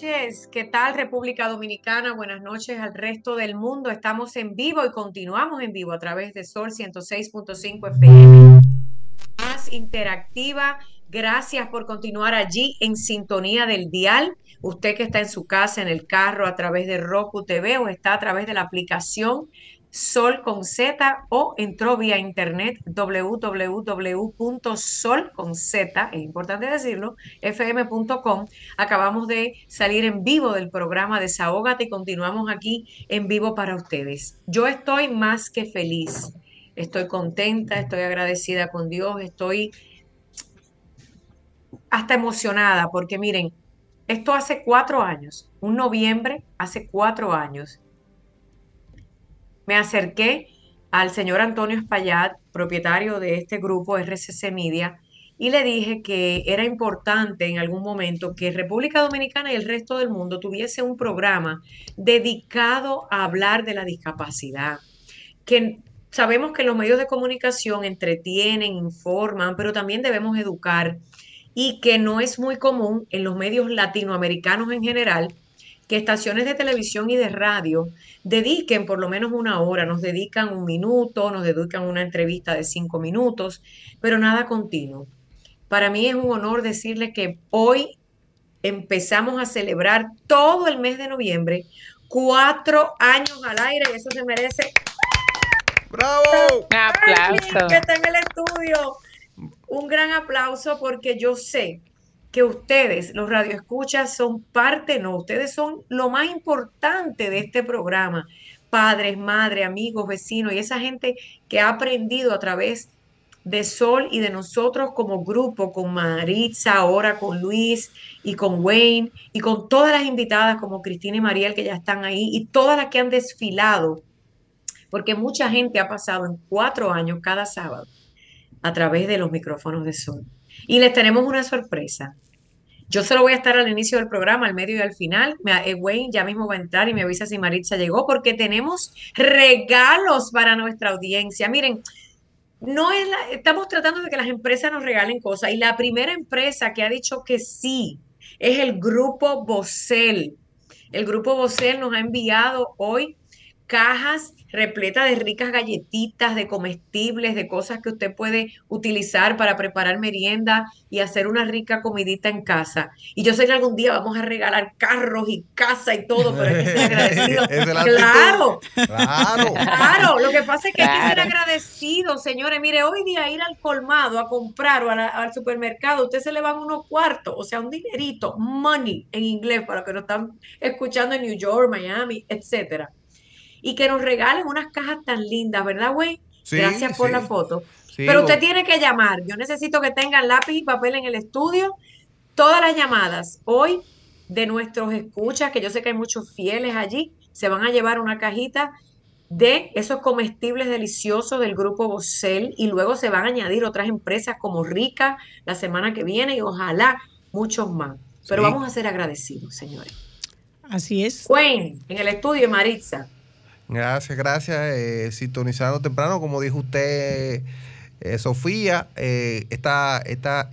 Noches. ¿Qué tal República Dominicana? Buenas noches al resto del mundo. Estamos en vivo y continuamos en vivo a través de Sol 106.5 FM. Más interactiva. Gracias por continuar allí en sintonía del dial. Usted que está en su casa, en el carro, a través de Roku TV o está a través de la aplicación Sol con Z o entró vía internet www.sol con Z, es importante decirlo, fm.com. Acabamos de salir en vivo del programa Desahógate y continuamos aquí en vivo para ustedes. Yo estoy más que feliz, estoy contenta, estoy agradecida con Dios, estoy hasta emocionada porque miren, esto hace cuatro años, un noviembre, hace cuatro años me acerqué al señor Antonio Espaillat, propietario de este grupo RCC Media, y le dije que era importante en algún momento que República Dominicana y el resto del mundo tuviese un programa dedicado a hablar de la discapacidad, que sabemos que los medios de comunicación entretienen, informan, pero también debemos educar y que no es muy común en los medios latinoamericanos en general que estaciones de televisión y de radio dediquen por lo menos una hora, nos dedican un minuto, nos dedican una entrevista de cinco minutos, pero nada continuo. Para mí es un honor decirle que hoy empezamos a celebrar todo el mes de noviembre, cuatro años al aire y eso se merece. ¡Bravo! Un aplauso. Que está en el estudio. Un gran aplauso porque yo sé ustedes, los radioescuchas, son parte, no, ustedes son lo más importante de este programa. Padres, madres, amigos, vecinos y esa gente que ha aprendido a través de Sol y de nosotros como grupo, con Maritza, ahora con Luis y con Wayne y con todas las invitadas como Cristina y Mariel que ya están ahí y todas las que han desfilado, porque mucha gente ha pasado en cuatro años cada sábado a través de los micrófonos de Sol. Y les tenemos una sorpresa. Yo solo voy a estar al inicio del programa, al medio y al final. Me, eh, Wayne ya mismo va a entrar y me avisa si Maritza llegó, porque tenemos regalos para nuestra audiencia. Miren, no es estamos tratando de que las empresas nos regalen cosas. Y la primera empresa que ha dicho que sí es el grupo Bocel. El grupo Bocel nos ha enviado hoy cajas repleta de ricas galletitas, de comestibles, de cosas que usted puede utilizar para preparar merienda y hacer una rica comidita en casa. Y yo sé que algún día vamos a regalar carros y casa y todo, pero hay que ser agradecido. claro, claro, claro. Lo que pasa es que hay que ser agradecido, señores. Mire, hoy día ir al colmado a comprar o al supermercado, usted se le van unos cuartos, o sea, un dinerito, money en inglés, para los que nos están escuchando en New York, Miami, etcétera y que nos regalen unas cajas tan lindas, ¿verdad, güey? Gracias por la foto. Pero usted tiene que llamar. Yo necesito que tengan lápiz y papel en el estudio. Todas las llamadas hoy de nuestros escuchas, que yo sé que hay muchos fieles allí, se van a llevar una cajita de esos comestibles deliciosos del grupo Bocel y luego se van a añadir otras empresas como Rica la semana que viene y ojalá muchos más. Pero vamos a ser agradecidos, señores. Así es. Wayne, en el estudio, Maritza. Gracias, gracias. Eh, sintonizando temprano, como dijo usted, eh, Sofía, eh, esta,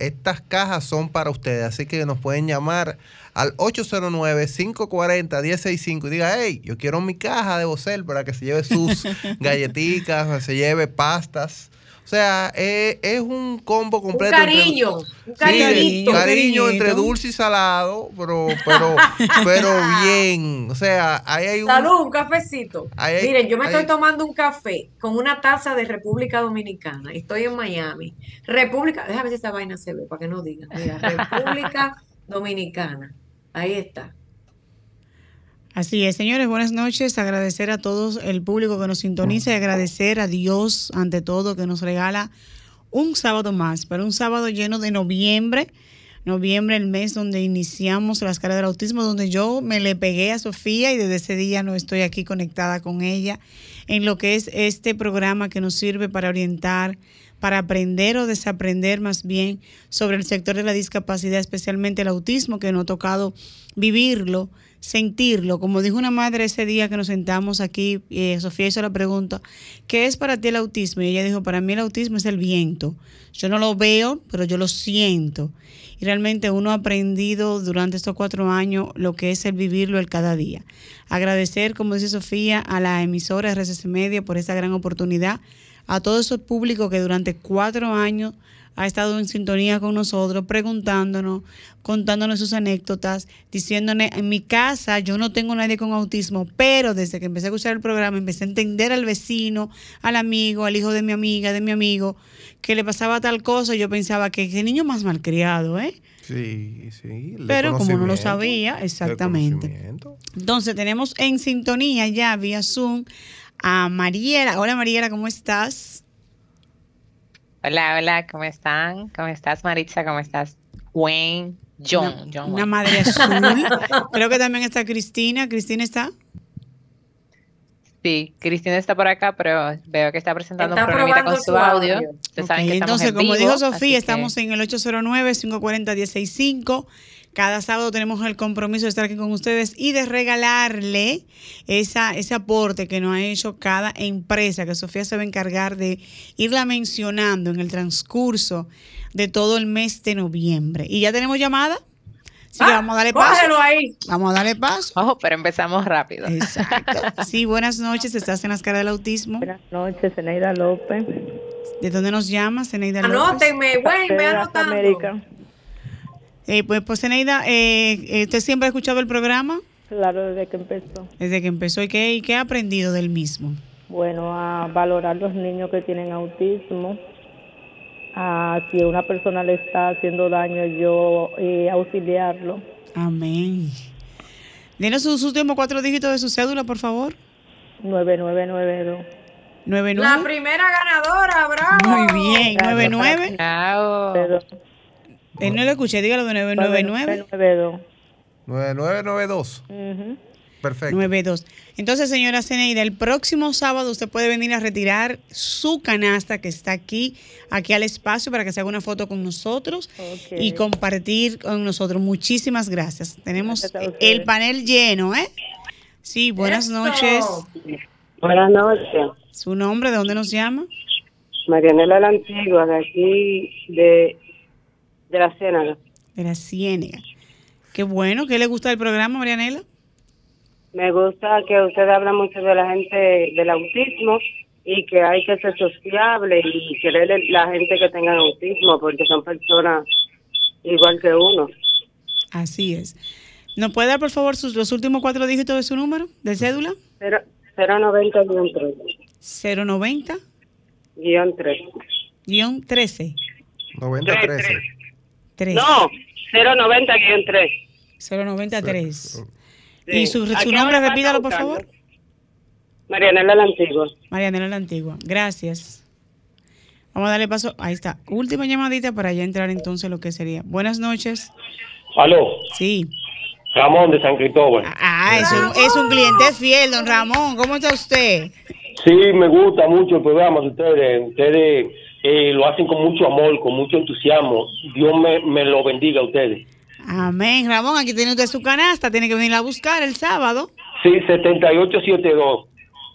estas cajas son para ustedes, así que nos pueden llamar al 809-540-1065 y diga, hey, yo quiero mi caja de Bocel para que se lleve sus galletitas, se lleve pastas. O sea, eh, es un combo completo. Un cariño, un cariñito. cariño entre dulce y salado, pero, pero, pero bien. O sea, ahí hay un. Salud, un cafecito. Miren, yo me estoy tomando un café con una taza de República Dominicana. Estoy en Miami. República, déjame ver si esta vaina se ve para que no digan. Mira, República Dominicana. Ahí está. Así es, señores, buenas noches. Agradecer a todos el público que nos sintoniza y agradecer a Dios ante todo que nos regala un sábado más, pero un sábado lleno de noviembre, Noviembre, el mes donde iniciamos las caras del autismo, donde yo me le pegué a Sofía y desde ese día no estoy aquí conectada con ella en lo que es este programa que nos sirve para orientar, para aprender o desaprender más bien sobre el sector de la discapacidad, especialmente el autismo, que nos ha tocado vivirlo, sentirlo. Como dijo una madre ese día que nos sentamos aquí, eh, Sofía hizo la pregunta, ¿qué es para ti el autismo? Y ella dijo, para mí el autismo es el viento. Yo no lo veo, pero yo lo siento. Y realmente uno ha aprendido durante estos cuatro años lo que es el vivirlo el cada día. Agradecer, como dice Sofía, a la emisora RCC Media por esta gran oportunidad a todo ese público que durante cuatro años ha estado en sintonía con nosotros, preguntándonos, contándonos sus anécdotas, diciéndonos, en mi casa yo no tengo nadie con autismo, pero desde que empecé a escuchar el programa empecé a entender al vecino, al amigo, al hijo de mi amiga, de mi amigo, que le pasaba tal cosa, y yo pensaba que qué niño más malcriado, ¿eh? Sí, sí. Pero como no lo sabía, exactamente. Entonces tenemos en sintonía ya vía Zoom a Mariela. Hola Mariela, ¿cómo estás? Hola, hola, ¿cómo están? ¿Cómo estás Maritza? ¿Cómo estás? Wayne, John. Una, una madre azul. Creo que también está Cristina. ¿Cristina está? Sí, Cristina está por acá, pero veo que está presentando un programita con su, audio. entonces, como dijo Sofía, estamos en el 809-540-165. Cada sábado tenemos el compromiso de estar aquí con ustedes y de regalarle esa, ese aporte que nos ha hecho cada empresa, que Sofía se va a encargar de irla mencionando en el transcurso de todo el mes de noviembre. ¿Y ya tenemos llamada? Sí, ah, vamos a darle paso. Ahí. Vamos a darle paso. Ojo, pero empezamos rápido. Exacto. Sí, buenas noches. Estás en las caras del autismo. Buenas noches, Zeneida López. ¿De dónde nos llamas, Zeneida López? Anótenme, güey, me anotando. América. Eh, pues, pues Zeneida, eh, eh, ¿usted siempre ha escuchado el programa? Claro, desde que empezó. Desde que empezó. ¿Y qué, y qué ha aprendido del mismo? Bueno, a valorar los niños que tienen autismo. A si una persona le está haciendo daño, yo eh, auxiliarlo. Amén. Denos sus últimos cuatro dígitos de su cédula, por favor. 9992. 99. La primera ganadora, bravo. Muy bien, 99. Bravo. Él no lo escuché, dígalo de 999. 9992. Perfecto. 92. Entonces, señora Ceneida, el próximo sábado usted puede venir a retirar su canasta que está aquí, aquí al espacio para que se haga una foto con nosotros y compartir con nosotros. Muchísimas gracias. Tenemos el panel lleno, ¿eh? Sí, buenas noches. Buenas noches. ¿Su nombre? ¿De dónde nos llama? Marianela la Antigua, de aquí, de de la Ciénaga. De la Ciénaga. Qué bueno. ¿Qué le gusta del programa, Marianela? Me gusta que usted habla mucho de la gente del autismo y que hay que ser sociable y querer la gente que tenga autismo porque son personas igual que uno. Así es. ¿Nos puede dar, por favor, sus, los últimos cuatro dígitos de su número, de cédula? 090-3. 090? Guión 3. Guión 13. 90-13. No, 090-3. 093. ¿Y su, su nombre, repítalo, por favor? Marianela la Antigua. Marianela la Antigua. Gracias. Vamos a darle paso. Ahí está. Última llamadita para ya entrar entonces lo que sería. Buenas noches. ¿Aló? Sí. Ramón de San Cristóbal. Ah, es un, es un cliente fiel, don Ramón. ¿Cómo está usted? Sí, me gusta mucho el programa de ustedes. Ustedes eh, lo hacen con mucho amor, con mucho entusiasmo. Dios me, lo bendiga a ustedes. Amén, Ramón. Aquí tiene usted su canasta. Tiene que venir a buscar el sábado. Sí, 7872.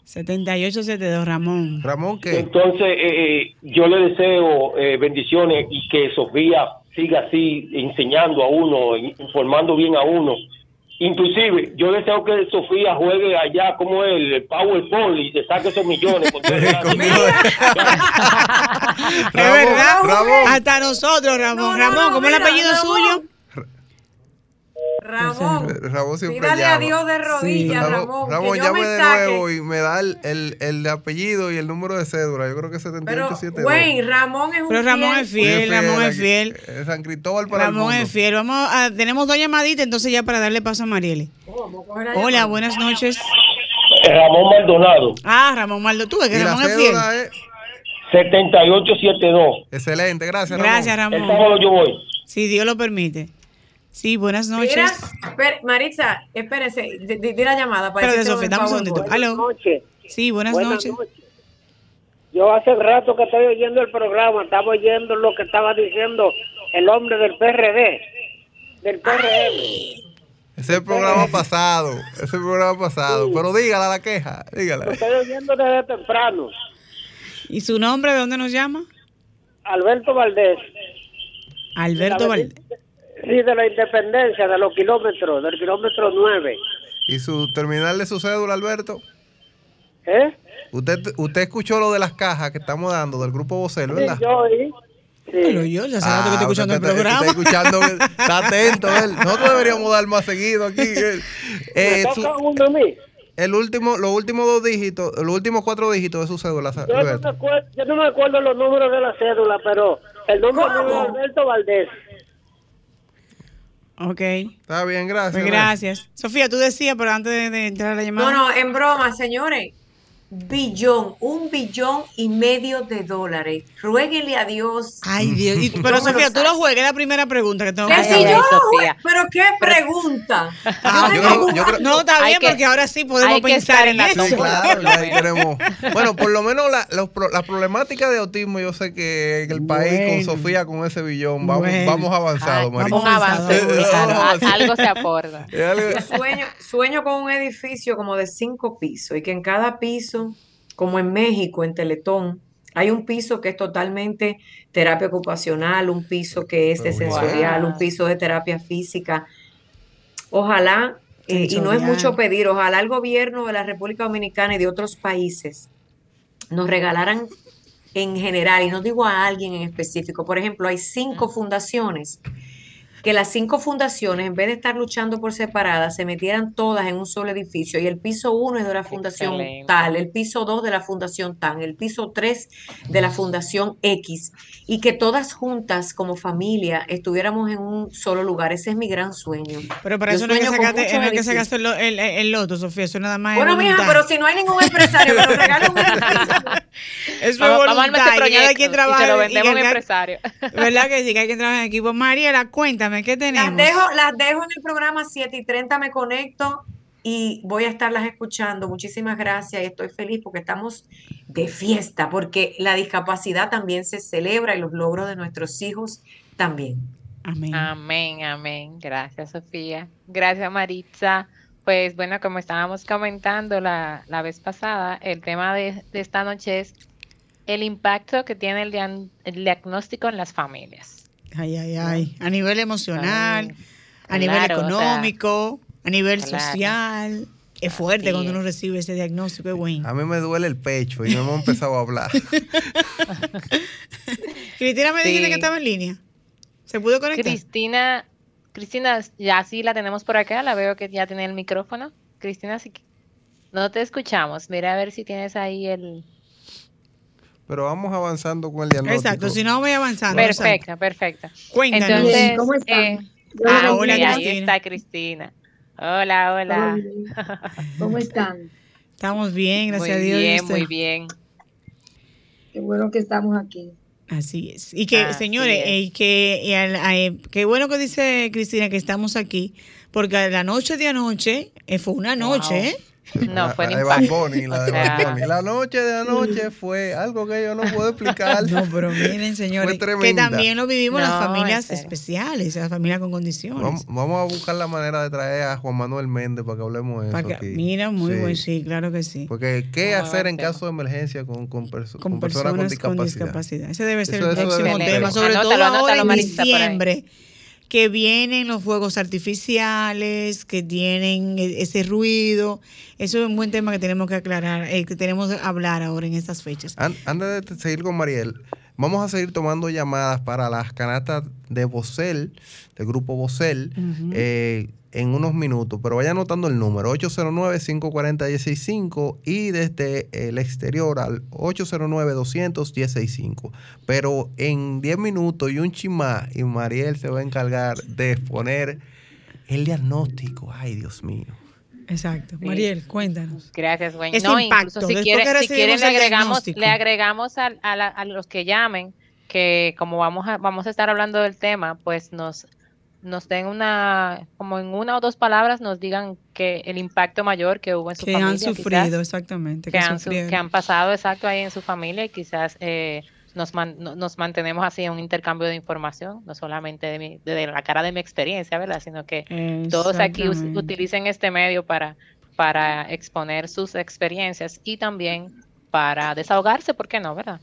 7872, Ramón. Ramón, ¿qué? Entonces, eh, eh, yo le deseo bendiciones y que Sofía siga así enseñando a uno, informando bien a uno Inclusive, yo deseo que Sofía juegue allá como el Powerball y se saque esos millones. es verdad. Ramón. Hasta nosotros, Ramón. Ramón, ¿cómo es el apellido suyo? Ramón, Ramón siempre pídale a Dios de rodillas, Ramón. Ramón, llame de nuevo y me da el, el, el, apellido y el número de cédula. Yo creo que es 7872. Pero, güey, Ramón es un Pero Ramón es fiel, Ramón es fiel. San Cristóbal para Ramón es fiel. Vamos a, tenemos dos llamaditas, entonces ya para darle paso a Marielle. Oh, Hola, buenas noches. Ramón Maldonado. Ah, Ramón Maldonado. Tú, que Ramón es fiel. Es 7872. Excelente, gracias, Ramón. Gracias, Ramón. El sábado yo voy. Si Dios lo permite. Sí, buenas noches. Mira, espera, Maritza, espérese, di, la llamada para Espérate, Sofía, dame un segundito. Aló. noches. Sí, buenas, Buenas noches. noches. Yo hace rato que estoy oyendo el programa, estaba oyendo lo que estaba diciendo el hombre del PRD, del PRM. Ese es el programa pasado. Ese es el programa pasado. Pero dígala la queja. Lo Dígala. estoy oyendo desde temprano. ¿Y su nombre de dónde nos llama? Alberto Valdés, Alberto Valdés. Sí, de la independencia, de los kilómetros, del kilómetro 9. ¿Y su terminal de su cédula, Alberto? ¿Eh? Usted, usted escuchó lo de las cajas que estamos dando del grupo vocero, Sí, ¿verdad? yo oí. Pero yo, ya hace rato que estoy Ah, escuchando el programa. Está escuchando, está atento él. Nosotros deberíamos dar más seguido aquí. Eh, Me su- toca uno a mí. el último, los últimos dos dígitos, los últimos cuatro dígitos de su cédula, Yo no, me acuerdo, yo no me acuerdo los números de la cédula, pero el mío es Alberto Valdés. Ok. Está bien, gracias. Pues gracias. Sofía, tú decías, pero antes de, de entrar a la llamada. No, no, en broma, señores. Billón, un billón y medio de dólares. Ruéguenle a Dios. Ay, Dios. Y- pero No me lo Sofía, tú lo juegas, es la primera pregunta que tengo que Que hacer. si yo, Sofía. pero qué pregunta. Ah, Yo ok. creo- yo creo- no, está bien, que- porque ahora sí podemos pensar en la eso. Claro, ahí. Bueno, por lo menos la, los pro- la problemática de autismo, yo sé que en el país Bueno. con Sofía, con ese billón, vamos, Bueno. vamos avanzado, Ay, María. Vamos algo se aporta. Sueño con un edificio como de cinco pisos y que en cada piso, como en México, en Teletón, hay un piso que es totalmente terapia ocupacional, un piso que es de sensorial, wow. un piso de terapia física. Ojalá, eh, y no es mucho pedir, ojalá el gobierno de la República Dominicana y de otros países nos regalaran en general, y no digo a alguien en específico, por ejemplo, hay cinco fundaciones que las cinco fundaciones, en vez de estar luchando por separadas, se metieran todas en un solo edificio. Y el piso uno es de la fundación Excelente. tal, el piso dos de la fundación tan, el piso tres de la fundación X. Y que todas juntas, como familia, estuviéramos en un solo lugar. Ese es mi gran sueño. Pero para Yo eso no es que sacaste, no que sacaste el, lo- el, el loto, Sofía. Eso nada más es Bueno, mija, pero si no hay ningún empresario que nos regale un edificio, es Vamos, vamos a voluntad. y este cada quien proyecto y se trabaja. lo y vendemos a un que- empresario. ¿Verdad que sí? Que hay que trabajar en equipo. Mariela, cuéntame, ¿qué las tenemos? dejo, las dejo en el programa 7 y 30, me conecto y voy a estarlas escuchando. Muchísimas gracias y estoy feliz porque estamos de fiesta, porque la discapacidad también se celebra y los logros de nuestros hijos también. Amén. Amén, amén. Gracias, Sofía. Gracias, Maritza. Pues bueno, como estábamos comentando la, la vez pasada, el tema de, de esta noche es el impacto que tiene el, dian- el diagnóstico en las familias. Ay, ay, ay. A nivel emocional, Ay, a nivel claro, o sea, económico, a nivel claro. social. Es fuerte Así cuando uno es. recibe ese diagnóstico, es bueno. A mí me duele el pecho y no hemos empezado a hablar. Cristina me dijiste Sí. que estaba en línea. ¿Se pudo conectar? Cristina, Cristina, ya sí la tenemos por acá, la veo que ya tiene el micrófono. Cristina, sí no te escuchamos. Mira a ver si tienes ahí el... Pero vamos avanzando con el diagnóstico. Exacto, si no voy avanzando. Perfecta, perfecta. Cuéntanos. Entonces, ¿cómo están? eh, ah, hola, ahí Cristina. está Cristina. Hola, hola. ¿Cómo están? Estamos bien, gracias muy a Dios. ¿y bien, muy bien. Qué bueno que estamos aquí. Así es. Y que, Así señores, es. y que y al- qué bueno que dice Cristina que estamos aquí, porque la noche de anoche eh, fue una noche, Wow. ¿eh? No, La- fue la de. Bad Bunny, la de O sea, Bad Bunny. La noche de anoche fue algo que yo no puedo explicar. No, pero miren, señores, que también lo vivimos las No, en familias especiales, las familias con condiciones. Vamos, vamos a buscar la manera de traer a Juan Manuel Méndez para que hablemos de eso. Que- aquí. mira, muy Sí. buen, sí, claro que sí. Porque, ¿qué hacer en tema. caso de emergencia con, con, perso- con, con personas, personas con con discapacidad? Ese debe ser Eso- el próximo tema, sobre Anótalo, todo ahora anótalo, en Marisa, diciembre, que vienen los fuegos artificiales, que tienen e- ese ruido. Eso es un buen tema que tenemos que aclarar, eh, que tenemos que hablar ahora en estas fechas. An- Antes de seguir con Mariel, vamos a seguir tomando llamadas para las canastas de Bocel, del grupo Bocel, eh, en unos minutos, pero vaya anotando el número 809-540-165 y desde el exterior al 809-200-165. Pero en 10 minutos y un chimá y Mariel se va a encargar de poner el diagnóstico. Ay, Dios mío. Exacto. Sí. Mariel, cuéntanos. Gracias, Gwen. Ese No, impacto, incluso si quieren, si recibimos le agregamos, le agregamos a, a la- a los que llamen que como vamos a, vamos a estar hablando del tema, pues nos, nos den una, como en una o dos palabras, nos digan que el impacto mayor que hubo en su que familia. han sufrido, quizás, exactamente. que, Que, han, que han pasado exacto ahí en su familia y quizás eh, nos, man- no- nos mantenemos así en un intercambio de información, no solamente de, mi- de la cara de mi experiencia, ¿verdad? Sino que todos aquí us- utilicen este medio para, para exponer sus experiencias y también para desahogarse, ¿por qué no, verdad?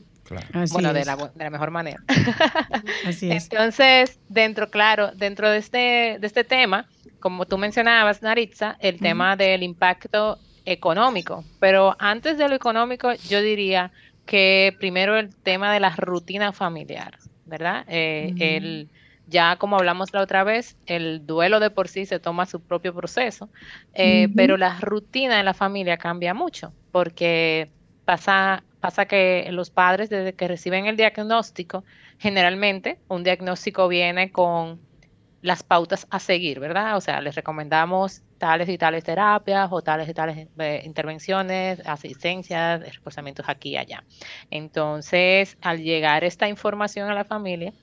Así bueno, de la, de la mejor manera. Así es. Entonces, dentro, claro, dentro de este, de este tema, como tú mencionabas, Naritza, el tema del impacto económico. Pero antes de lo económico, yo diría que primero el tema de la rutina familiar, ¿verdad? Eh, el, ya como hablamos la otra vez, el duelo de por sí se toma su propio proceso, eh, pero la rutina de la familia cambia mucho, porque pasa, pasa que los padres desde que reciben el diagnóstico, generalmente un diagnóstico viene con las pautas a seguir, ¿verdad? O sea, les recomendamos tales y tales terapias o tales y tales eh, intervenciones, asistencias, reforzamientos aquí y allá. Entonces, al llegar esta información a la familia,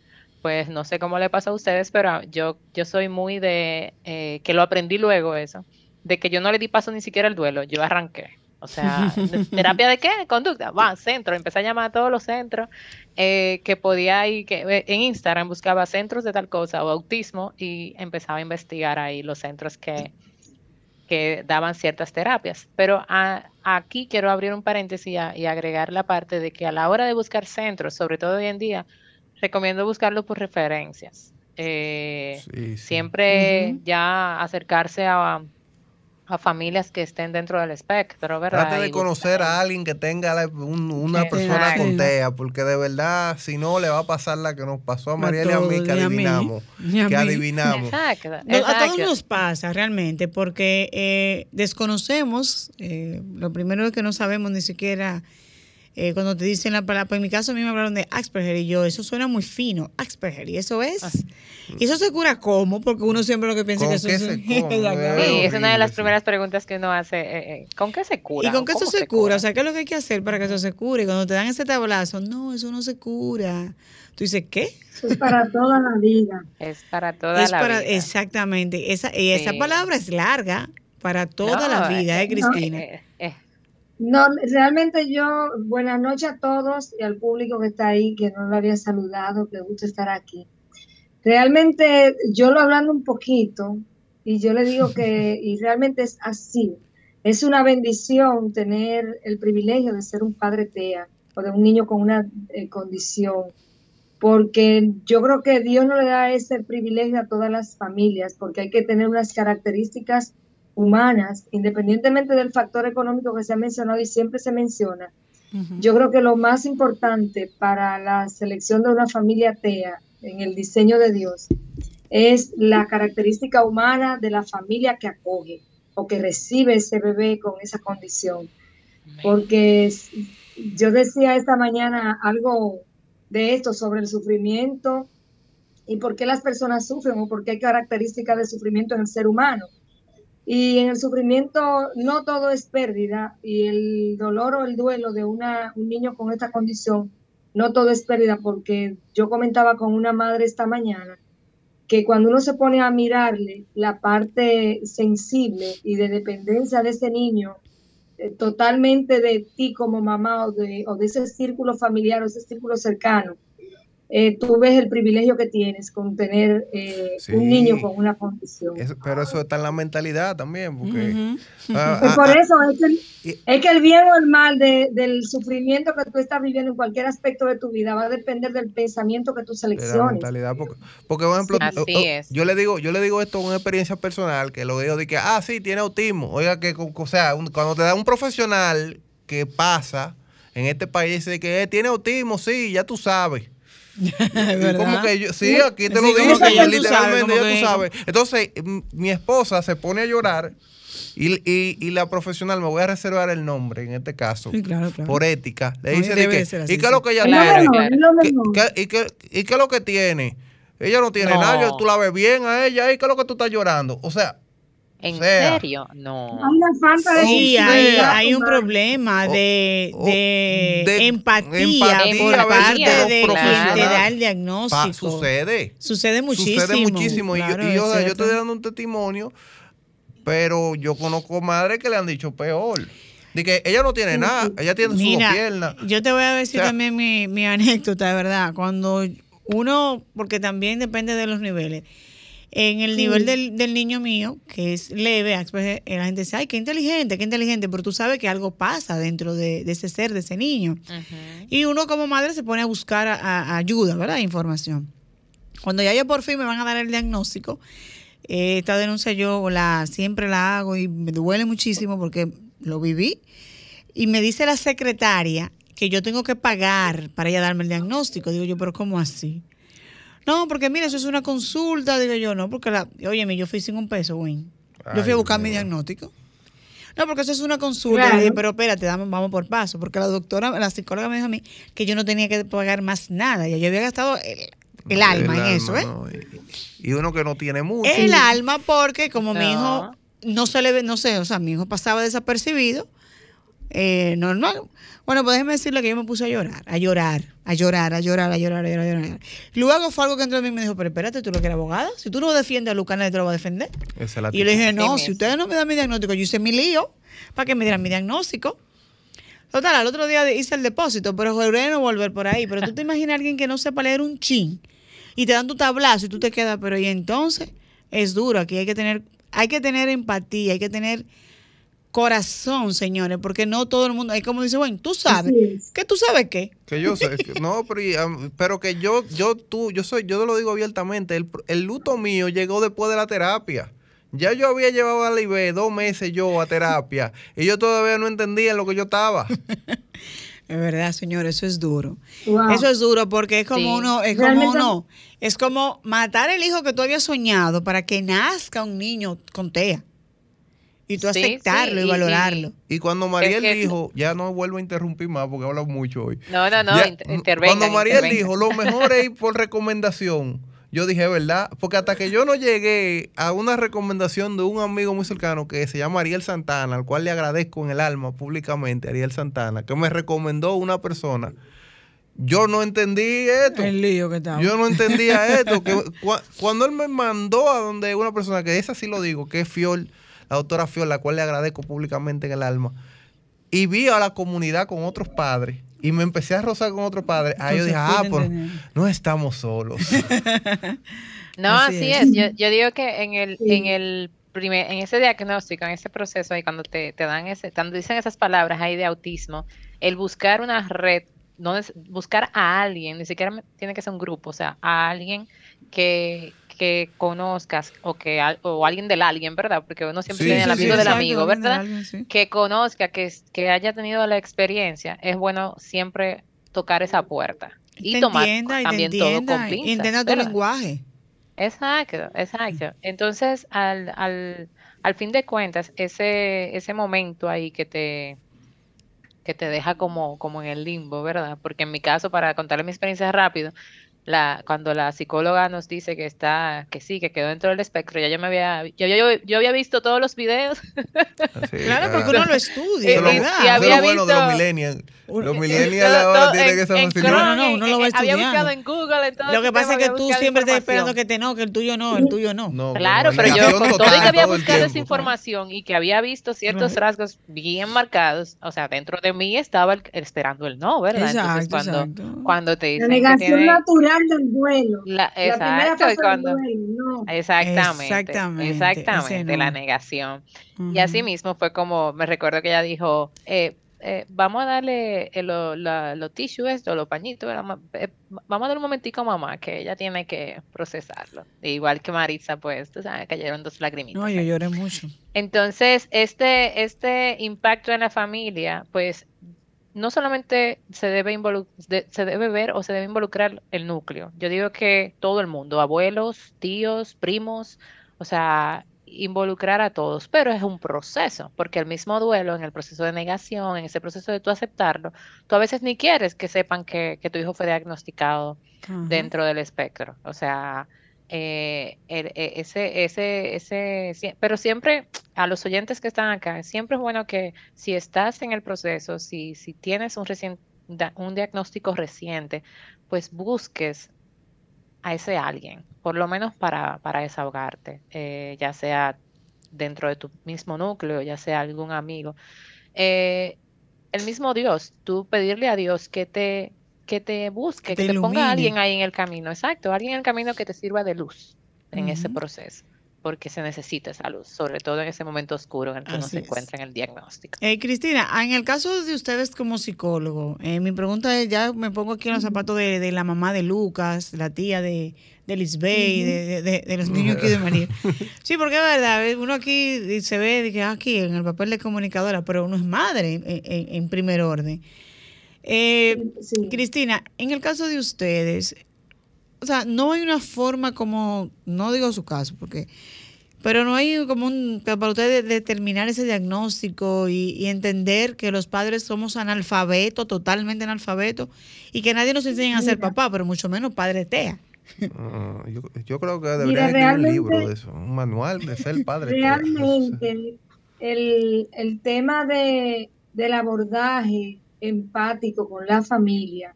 pues no sé cómo le pasa a ustedes, pero yo, yo soy muy de, eh, que lo aprendí luego eso, de que yo no le di paso ni siquiera al duelo, yo arranqué. O sea, ¿de- ¿terapia de qué? Conducta. Va, centro. Empecé a llamar a todos los centros eh, que podía ir, que eh, en Instagram buscaba centros de tal cosa o autismo y empezaba a investigar ahí los centros que, que daban ciertas terapias. Pero a- aquí quiero abrir un paréntesis y, a- y agregar la parte de que a la hora de buscar centros, sobre todo hoy en día, recomiendo buscarlo por referencias. Eh, Siempre ya acercarse a, a familias que estén dentro del espectro, ¿verdad? Trate de conocer a alguien que tenga la- un- una persona con TEA, porque de verdad, si no, le va a pasar la que nos pasó a Mariela y a mí, que y a mí, adivinamos. Que adivinamos. Exacto, No, a todos nos pasa realmente porque eh, desconocemos, eh, lo primero es que no sabemos ni siquiera eh, cuando te dicen la palabra, pues en mi caso a mí me hablaron de Asperger y yo, eso suena muy fino, Asperger, y eso es. ¿Y eso se cura cómo? Porque uno siempre lo que piensa ¿Con que eso es... se come? Ya, claro. Sí, es una de las primeras preguntas que uno hace. eh, eh, ¿Con qué se cura? ¿Y con qué ¿O eso se cura? O sea, ¿qué es lo que hay que hacer para que eso se cure? Y cuando te dan ese tablazo, no, eso no se cura. Tú dices, ¿qué? Eso es para toda la vida. Es para toda es la para, vida. Exactamente. Esa, y esa Sí. palabra es larga para toda la vida, eh, ¿eh, Cristina? eh, No, realmente yo, buenas noches a todos y al público que está ahí, que no lo había saludado, que gusto estar aquí. Realmente yo lo hablando un poquito y yo le digo que, y realmente es así, es una bendición tener el privilegio de ser un padre TEA o de un niño con una eh, condición, porque yo creo que Dios no le da ese privilegio a todas las familias, porque hay que tener unas características humanas, independientemente del factor económico que se ha mencionado y siempre se menciona. Yo creo que lo más importante para la selección de una familia TEA en el diseño de Dios es la característica humana de la familia que acoge o que recibe ese bebé con esa condición. Porque yo decía esta mañana algo de esto sobre el sufrimiento y por qué las personas sufren o por qué hay características de sufrimiento en el ser humano. Y en el sufrimiento no todo es pérdida y el dolor o el duelo de una, un niño con esta condición, no todo es pérdida porque yo comentaba con una madre esta mañana que cuando uno se pone a mirarle la parte sensible y de dependencia de ese niño, eh, totalmente de ti como mamá o de, o de ese círculo familiar o ese círculo cercano, eh, tú ves el privilegio que tienes con tener eh, Sí. un niño con una condición. Eso- pero eso está en la mentalidad también, porque... Ah, Pues ah, por ah, eso es que, el, es que el bien o el mal de- del sufrimiento que tú estás viviendo en cualquier aspecto de tu vida va a depender del pensamiento que tú de la selecciones. mentalidad porque, porque por ejemplo Así es. yo le digo yo le digo esto con una experiencia personal que lo digo de que ah sí tiene autismo oiga que o sea un- cuando te da un profesional que pasa en este país de que eh, tiene autismo sí ya tú sabes como que yo, sí, aquí te Sí, lo como digo, que ya tú literalmente sabes, como ya tú sabes. Entonces, m- mi esposa se pone a llorar y, y, y la profesional, me voy a reservar el nombre en este caso, Sí, claro, claro. por ética, le dice de que, así, ¿y qué es lo que ella tiene? mejor, es lo ¿Qué- mejor. qué- y, qué, ¿Y qué es lo que tiene? Ella no tiene No. nada, tú la ves bien a ella, ¿y qué es lo que tú estás llorando? O sea, ¿En sea. serio? No. Hay una falta de Sí, hay, hay un problema de, o- de de empatía, empatía por parte de quien te da el Pa- diagnóstico. sucede. Sucede muchísimo. Sucede muchísimo. Y yo- y yo, estoy dando un testimonio, pero yo conozco madres que le han dicho peor. De que ella no tiene nada, ella tiene sus piernas. yo te voy a decir O sea- también mi, mi anécdota, de verdad. Cuando uno, porque también depende de los niveles. En el nivel del, del niño mío, que es leve, pues, la gente dice, ay, qué inteligente, qué inteligente, pero tú sabes que algo pasa dentro de, de ese ser, de ese niño. Y uno como madre se pone a buscar a- a- ayuda, ¿verdad? Información. Cuando ya yo por fin me van a dar el diagnóstico, eh, esta denuncia yo la siempre la hago y me duele muchísimo porque lo viví. Y me dice la secretaria que yo tengo que pagar para ella darme el diagnóstico. Digo yo, pero ¿cómo así? No, porque mira, eso es una consulta. Digo yo, no, porque la, óyeme, yo fui sin un peso, güey. Yo fui a buscar mi diagnóstico. No, porque eso es una consulta. Claro. Le dije, pero espérate, dame- vamos por paso. Porque la doctora, la psicóloga me dijo a mí que yo no tenía que pagar más nada. Ya yo había gastado el, el alma en eso, ¿eh? ¿no? Y, uno que no tiene mucho. El alma, porque como mi No. hijo no se le ve, no sé, o sea, mi hijo pasaba desapercibido, eh, normal. Bueno, pues déjeme decirle que yo me puse a llorar, a llorar, a llorar, a llorar, a llorar, a llorar, a llorar. Luego fue algo que entró en mí y me dijo, pero espérate, tú lo que eres abogada, si tú no defiendes a Lucas, nadie te lo va a defender. Esa es la Y yo le dije, no, si ustedes no me dan mi diagnóstico, yo hice mi lío para que me dieran mi diagnóstico. Total, al otro día hice el depósito, pero juré no volver por ahí. Pero tú te imaginas a alguien que no sepa leer un chin y te dan tu tablazo y tú te quedas, pero y entonces es duro. Aquí hay que tener, hay que tener empatía, hay que tener corazón, señores, porque no todo el mundo, hay como dice, bueno, tú sabes, que tú sabes qué. Que yo sé, que- no, pero, pero que yo, yo, tú, yo soy, yo te lo digo abiertamente, el, el luto mío llegó después de la terapia. Ya yo había llevado a la IB dos meses yo a terapia y yo todavía no entendía en lo que yo estaba. Es verdad, señor, eso es duro. Wow. Eso es duro porque es como Sí. uno, es como Realmente- uno, es como matar el hijo que tú habías soñado para que nazca un niño con TEA. Y tú Sí, aceptarlo sí, y y- valorarlo. Y cuando Mariel que- dijo, ya no vuelvo a interrumpir más porque he hablado mucho hoy. No, no, no, Ya, inter- intervengan. Cuando Mariel dijo, lo mejor es ir por recomendación, yo dije, ¿verdad? Porque hasta que yo no llegué a una recomendación de un amigo muy cercano que se llama Ariel Santana, al cual le agradezco en el alma públicamente, Ariel Santana, que me recomendó una persona, yo no entendí esto. El lío que estaba. Yo no entendía esto. Que cua- cuando él me mandó a donde una persona, que esa sí lo digo, que es Fiol, la doctora Fiol, la cual le agradezco públicamente en el alma, y vi a la comunidad con otros padres, y me empecé a rozar con otros padres, ahí yo dije, ah, pues entendiendo. no estamos solos. No, Así así, es. es. Yo, yo digo que en el, en el primer, en ese diagnóstico, en ese proceso, ahí cuando te, te dan ese, cuando dicen esas palabras ahí de autismo, el buscar una red, no es- buscar a alguien, ni siquiera tiene que ser un grupo, o sea, a alguien que, que conozcas o que al- o alguien del alguien, ¿verdad? Porque uno siempre Sí, tiene el amigo sí, del amigo, ¿verdad? alguien, sí. que conozca, que, que haya tenido la experiencia, es bueno siempre tocar esa puerta. Y te tomar entienda y te también todo entienda con y pinzas, entienda tu lenguaje. Exacto, exacto. Entonces, al, al, al fin de cuentas, ese, ese momento ahí que te, que te deja como, como en el limbo, ¿verdad? Porque en mi caso, para contarle mi experiencia rápido, la, cuando la psicóloga nos dice que está, que sí, que quedó dentro del espectro, ya yo me había, yo, yo, yo había visto todos los videos. Así, Claro, porque uno lo estudia, Eso es lo- y- había lo bueno de los visto- millennials. Los Eh, millennials Todo- ahora tienen en- esa en facilidad. No, no, Chrome, uno lo va eh, Había estudiando. buscado en Google, en todo Lo que pasa es que había tú siempre estás esperando que te no, que el tuyo no, el tuyo no. No, Claro, no, pero yo con todo y que había buscado esa información y que había visto ciertos rasgos bien marcados, o sea, dentro de mí estaba el- esperando el no, ¿verdad? Entonces, Exacto, cuando, exacto. cuando te La dicen que negación tiene natural del duelo. la, La primera exacto, y cuando, duelo, no. exactamente, Exactamente, exactamente, ese la no. negación. Y Ujú. así mismo fue como, me recuerdo que ella dijo, eh, eh, vamos a darle eh, lo- los tissues, esto, los pañitos, vamos, eh, vamos a darle un momentico a mamá, que ella tiene que procesarlo. Igual que Marisa, pues, tú sabes, cayeron dos lagrimitas. No, yo lloré mucho. Entonces, este, este impacto en la familia, pues, no solamente se debe, involu- de- se debe ver o se debe involucrar el núcleo. Yo digo que todo el mundo, abuelos, tíos, primos, o sea, involucrar a todos, pero es un proceso, porque el mismo duelo, en el proceso de negación, en ese proceso de tú aceptarlo, tú a veces ni quieres que sepan que, que tu hijo fue diagnosticado dentro del espectro. O sea, eh, el- e- ese, ese, ese, pero siempre a los oyentes que están acá, siempre es bueno que si estás en el proceso, si, si tienes un, un diagnóstico reciente, pues busques a ese alguien, por lo menos para, para desahogarte, eh, ya sea dentro de tu mismo núcleo, ya sea algún amigo. Eh, el mismo Dios, tú pedirle a Dios que te, que te busque, te que te ponga alguien ahí en el camino, exacto, alguien en el camino que te sirva de luz en ese proceso, porque se necesita esa luz, sobre todo en ese momento oscuro en el que uno Así se es. encuentra en el diagnóstico. Eh, Cristina, en el caso de ustedes como psicólogo, eh, mi pregunta es, ya me pongo aquí en los zapatos de, de la mamá de Lucas, la tía de, de Lisbeth, Ujú. de, de- de- de los niños aquí de María. Sí, porque es verdad, eh, uno aquí se ve que ah, aquí en el papel de comunicadora, pero uno es madre en, en- en primer orden. Eh, Cristina, en el caso de ustedes, o sea, no hay una forma como, no digo su caso, porque, pero no hay como un, para ustedes determinar ese diagnóstico y, y entender que los padres somos analfabetos, totalmente analfabetos, y que nadie nos enseña a ser papá, pero mucho menos padre TEA. Ah, yo, yo creo que debería escribir un libro de eso, un manual de ser padre. Realmente el, el tema de, del abordaje empático con la familia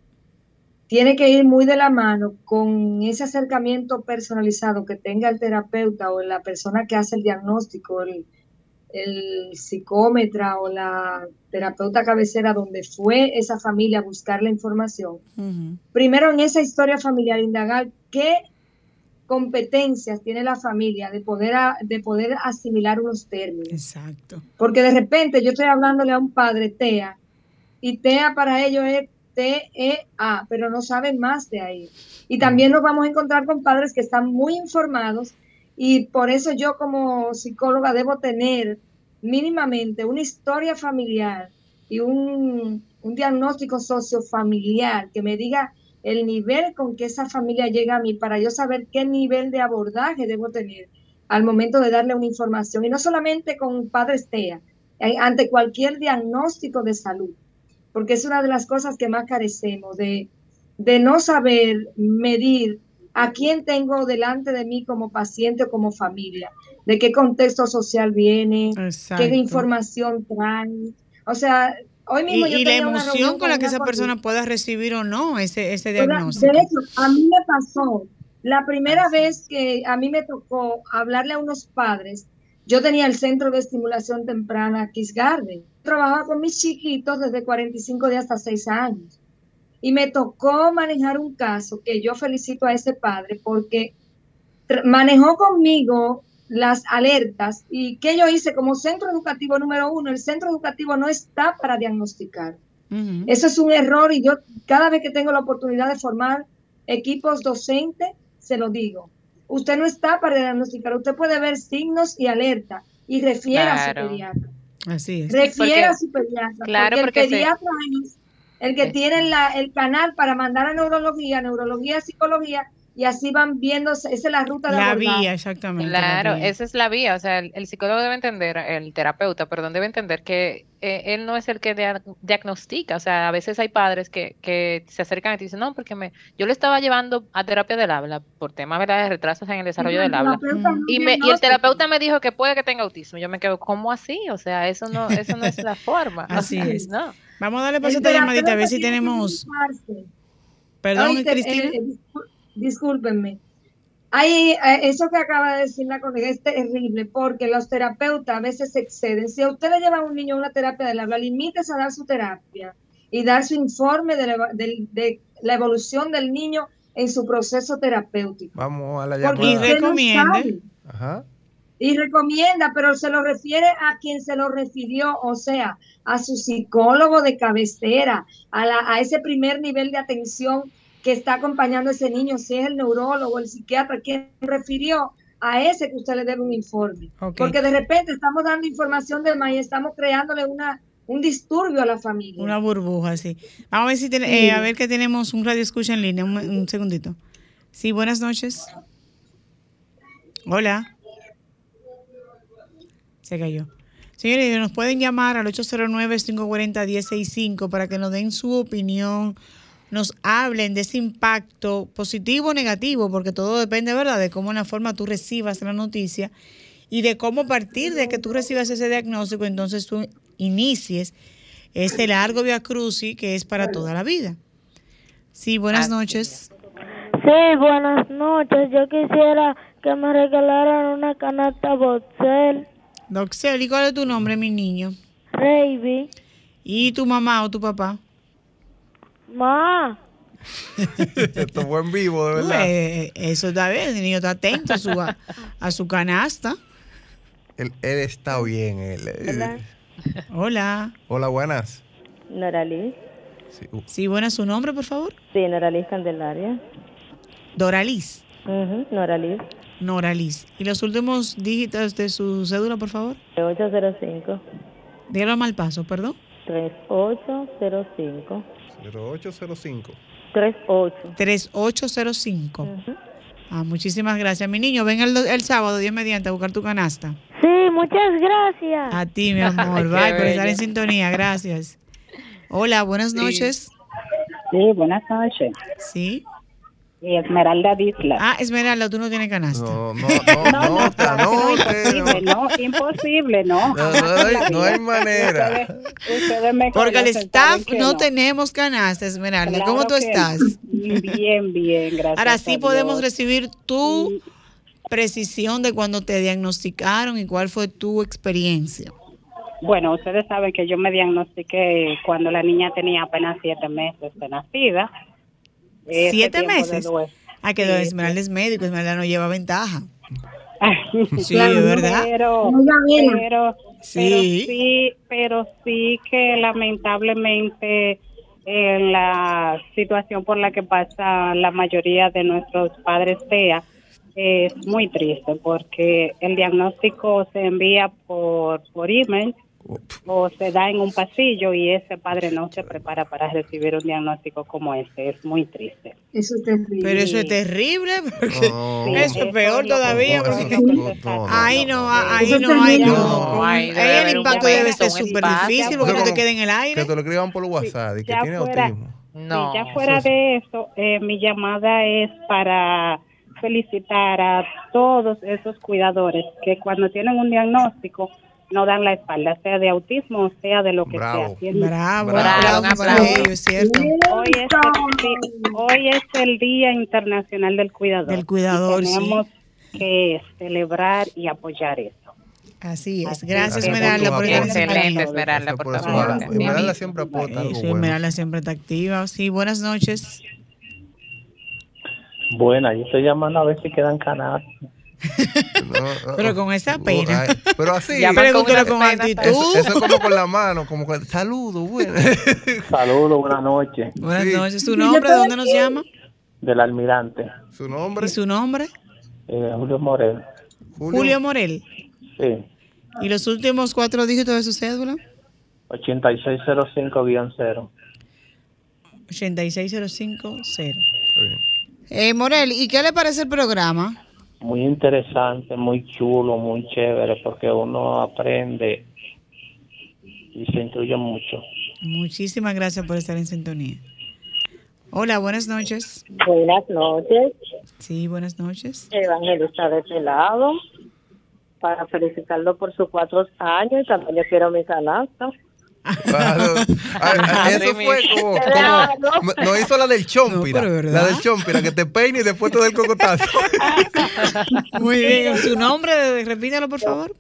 tiene que ir muy de la mano con ese acercamiento personalizado que tenga el terapeuta o la persona que hace el diagnóstico, el, el psicómetra o la terapeuta cabecera donde fue esa familia a buscar la información. Primero en esa historia familiar indagar qué competencias tiene la familia de poder, a- de poder asimilar unos términos. Exacto. Porque de repente yo estoy hablándole a un padre TEA y TEA para ellos es T-E-A, pero no saben más de ahí. Y también nos vamos a encontrar con padres que están muy informados y por eso yo como psicóloga debo tener mínimamente una historia familiar y un, un diagnóstico sociofamiliar que me diga el nivel con que esa familia llega a mí para yo saber qué nivel de abordaje debo tener al momento de darle una información. Y no solamente con padres TEA, eh, ante cualquier diagnóstico de salud, porque es una de las cosas que más carecemos, de, de no saber medir a quién tengo delante de mí como paciente o como familia, de qué contexto social viene, Exacto. qué información traen. O sea, hoy Y, mismo yo y la tenía una emoción con la que esa persona pueda recibir o no ese, ese diagnóstico. De hecho, a mí me pasó, la primera vez que a mí me tocó hablarle a unos padres, yo tenía el centro de estimulación temprana Kiss Garden. Trabajaba con mis chiquitos desde 45 días hasta 6 años. Y me tocó manejar un caso que yo felicito a ese padre porque manejó conmigo las alertas y que yo hice como centro educativo número uno, el centro educativo no está para diagnosticar. Eso es un error y yo cada vez que tengo la oportunidad de formar equipos docentes, se lo digo. Usted no está para diagnosticar, usted puede ver signos y alerta y refiera a su pediatra. Así es. Refiera a su pediatra. claro, porque porque el se- pediatra es el que tiene la- el canal para mandar a neurología, neurología, psicología, y así van viendo, esa es la ruta de La abordaje. vía, exactamente. la Claro, vía. esa es la vía. O sea, el, el psicólogo debe entender, el terapeuta, perdón, debe entender que eh, él no es el que dia- diagnostica. O sea, a veces hay padres que, que se acercan y te dicen, no, porque me, yo le estaba llevando a terapia del habla por temas ¿verdad? de retrasos en el desarrollo el del habla. Y, me, y el terapeuta me dijo que puede que tenga autismo. Yo me quedo, ¿cómo así? O sea, eso no, eso no es la forma. Así es. No. Vamos a darle paso a esta llamadita, a ver si tenemos. Perdón, te- Cristina. eh, eh, discúlpenme. Hay, eh, eso que acaba de decir la colega es terrible porque los terapeutas a veces se exceden. Si a usted le lleva a un niño a una terapia del habla, limítese a dar su terapia y dar su informe de la, de evolución del niño en su proceso terapéutico. Vamos a la Porque llamada. no sabe. Ajá. Y recomienda, pero se lo refiere a quien se lo refirió, o sea, a su psicólogo de cabecera, a, la, a ese primer nivel de atención que está acompañando a ese niño, si es el neurólogo, el psiquiatra, quien refirió a ese que usted le debe un informe. Porque de repente estamos dando información de más y estamos creándole una, un disturbio a la familia. Una burbuja, sí. Vamos a ver si ten- Sí. eh, a ver que tenemos un radio escucha en línea. Un, un segundito. Sí, buenas noches. Hola. Se cayó. Señores, nos pueden llamar al 809-540-1065 para que nos den su opinión nos hablen de ese impacto positivo o negativo, porque todo depende, ¿verdad?, de cómo en la forma tú recibas la noticia y de cómo a partir de que tú recibas ese diagnóstico, entonces tú inicies este largo via crucis que es para toda la vida. Sí, buenas noches. Sí, buenas noches. Yo quisiera que me regalaran una canasta Boxel. Doxel, ¿y cuál es tu nombre, mi niño? Baby. ¿Y tu mamá o tu papá? Ma. Esto fue en vivo, de verdad. Eh, eso está bien, el niño está atento a su, a, a su canasta. Él, él está bien. Él, Hola. Hola. Hola, buenas. Noraliz. Sí, uh, Sí, buena su nombre, por favor. Sí, Noraliz Candelaria. Doraliz. Ujú, Noraliz. Noraliz. ¿Y los últimos dígitos de su cédula, por favor? 805. Dígalo mal paso, perdón. 3805. 0805. 38. 3805. Ah, muchísimas gracias. Mi niño, ven el, el sábado, Dios mediante, a buscar tu canasta. Sí, muchas gracias. A ti, mi amor. Bye, por estar en sintonía. Gracias. Hola, buenas noches. Sí, buenas noches. Sí. Y Esmeralda Disla. Ah, Esmeralda, tú no tienes canasta. No, no, no, no, no. Imposible, no, imposible, no. No, no hay- no hay manera. Ustedes, ustedes me Porque el staff no tenemos canasta, Esmeralda. Claro ¿Cómo tú estás? Bien, bien, gracias. Ahora a sí podemos Dios. recibir tu precisión de cuando te diagnosticaron y cuál fue tu experiencia. Bueno, ustedes saben que yo me diagnostiqué cuando la niña tenía apenas siete meses de nacida. ¿Siete meses? Ah, que Sí, Esmeralda es médico, Esmeralda no lleva ventaja. Sí, Claro, es verdad. Pero, bien. pero, Sí. pero sí, pero sí que lamentablemente en la situación por la que pasa la mayoría de nuestros padres TEA es muy triste porque el diagnóstico se envía por, por email o se da en un pasillo y ese padre no se prepara para recibir un diagnóstico como este. Es muy triste. Eso es terrible. Pero eso es terrible, porque No, eso es peor todavía. porque- no, no, Ahí no, ahí no ahí Ahí el impacto debe ser súper difícil porque no te quede en el Que aire. te lo escriban por WhatsApp y que tiene autismo. No. Sí, ya fuera de eso, eh, mi llamada es para felicitar a todos esos cuidadores que cuando tienen un diagnóstico no dan la espalda, sea de autismo o sea de lo que Bravo. sea. Bravo, Bravo, bravo aplauso. ellos, ¿cierto? Hoy es, el, hoy es el Día Internacional del Cuidador. Del cuidador, y sí. tenemos que celebrar y apoyar eso. Así es. Gracias, es. Esmeralda, por estar en Excelente. Esmeralda, por tu. Esmeralda siempre aporta algo. Esmeralda siempre está activa. Sí, buenas noches. Buena, yo estoy llamando a ver si quedan canastas. No, no, Pero con esa pena. ay, Pero así. Ya Pregúntale con con actitud. Eso, eso es como con la mano, como que saludo, bueno. Saludos, buenas noches. Buenas Sí. noches. ¿Su nombre? ¿De dónde nos llama? Del almirante, Su nombre, ¿Y su nombre? eh, Julio Morel. Julio Morel. Sí, ¿Y los últimos cuatro dígitos de su cédula? 8605-0. 86050. Eh, Morel, ¿y qué le parece el programa? Muy interesante, muy chulo, muy chévere, porque uno aprende y se instruye mucho. Muchísimas gracias por estar en sintonía. Hola, buenas noches. Buenas noches, Sí, buenas noches. Evangelista de este lado, para felicitarlo por sus cuatro años y también yo quiero mi canasta. Claro. Ah, ah, Eso fue como, como no hizo la del chompira, No, la del chompira que te peine y después te da el cocotazo. Muy bien. ¿Su nombre? Repítalo, por favor.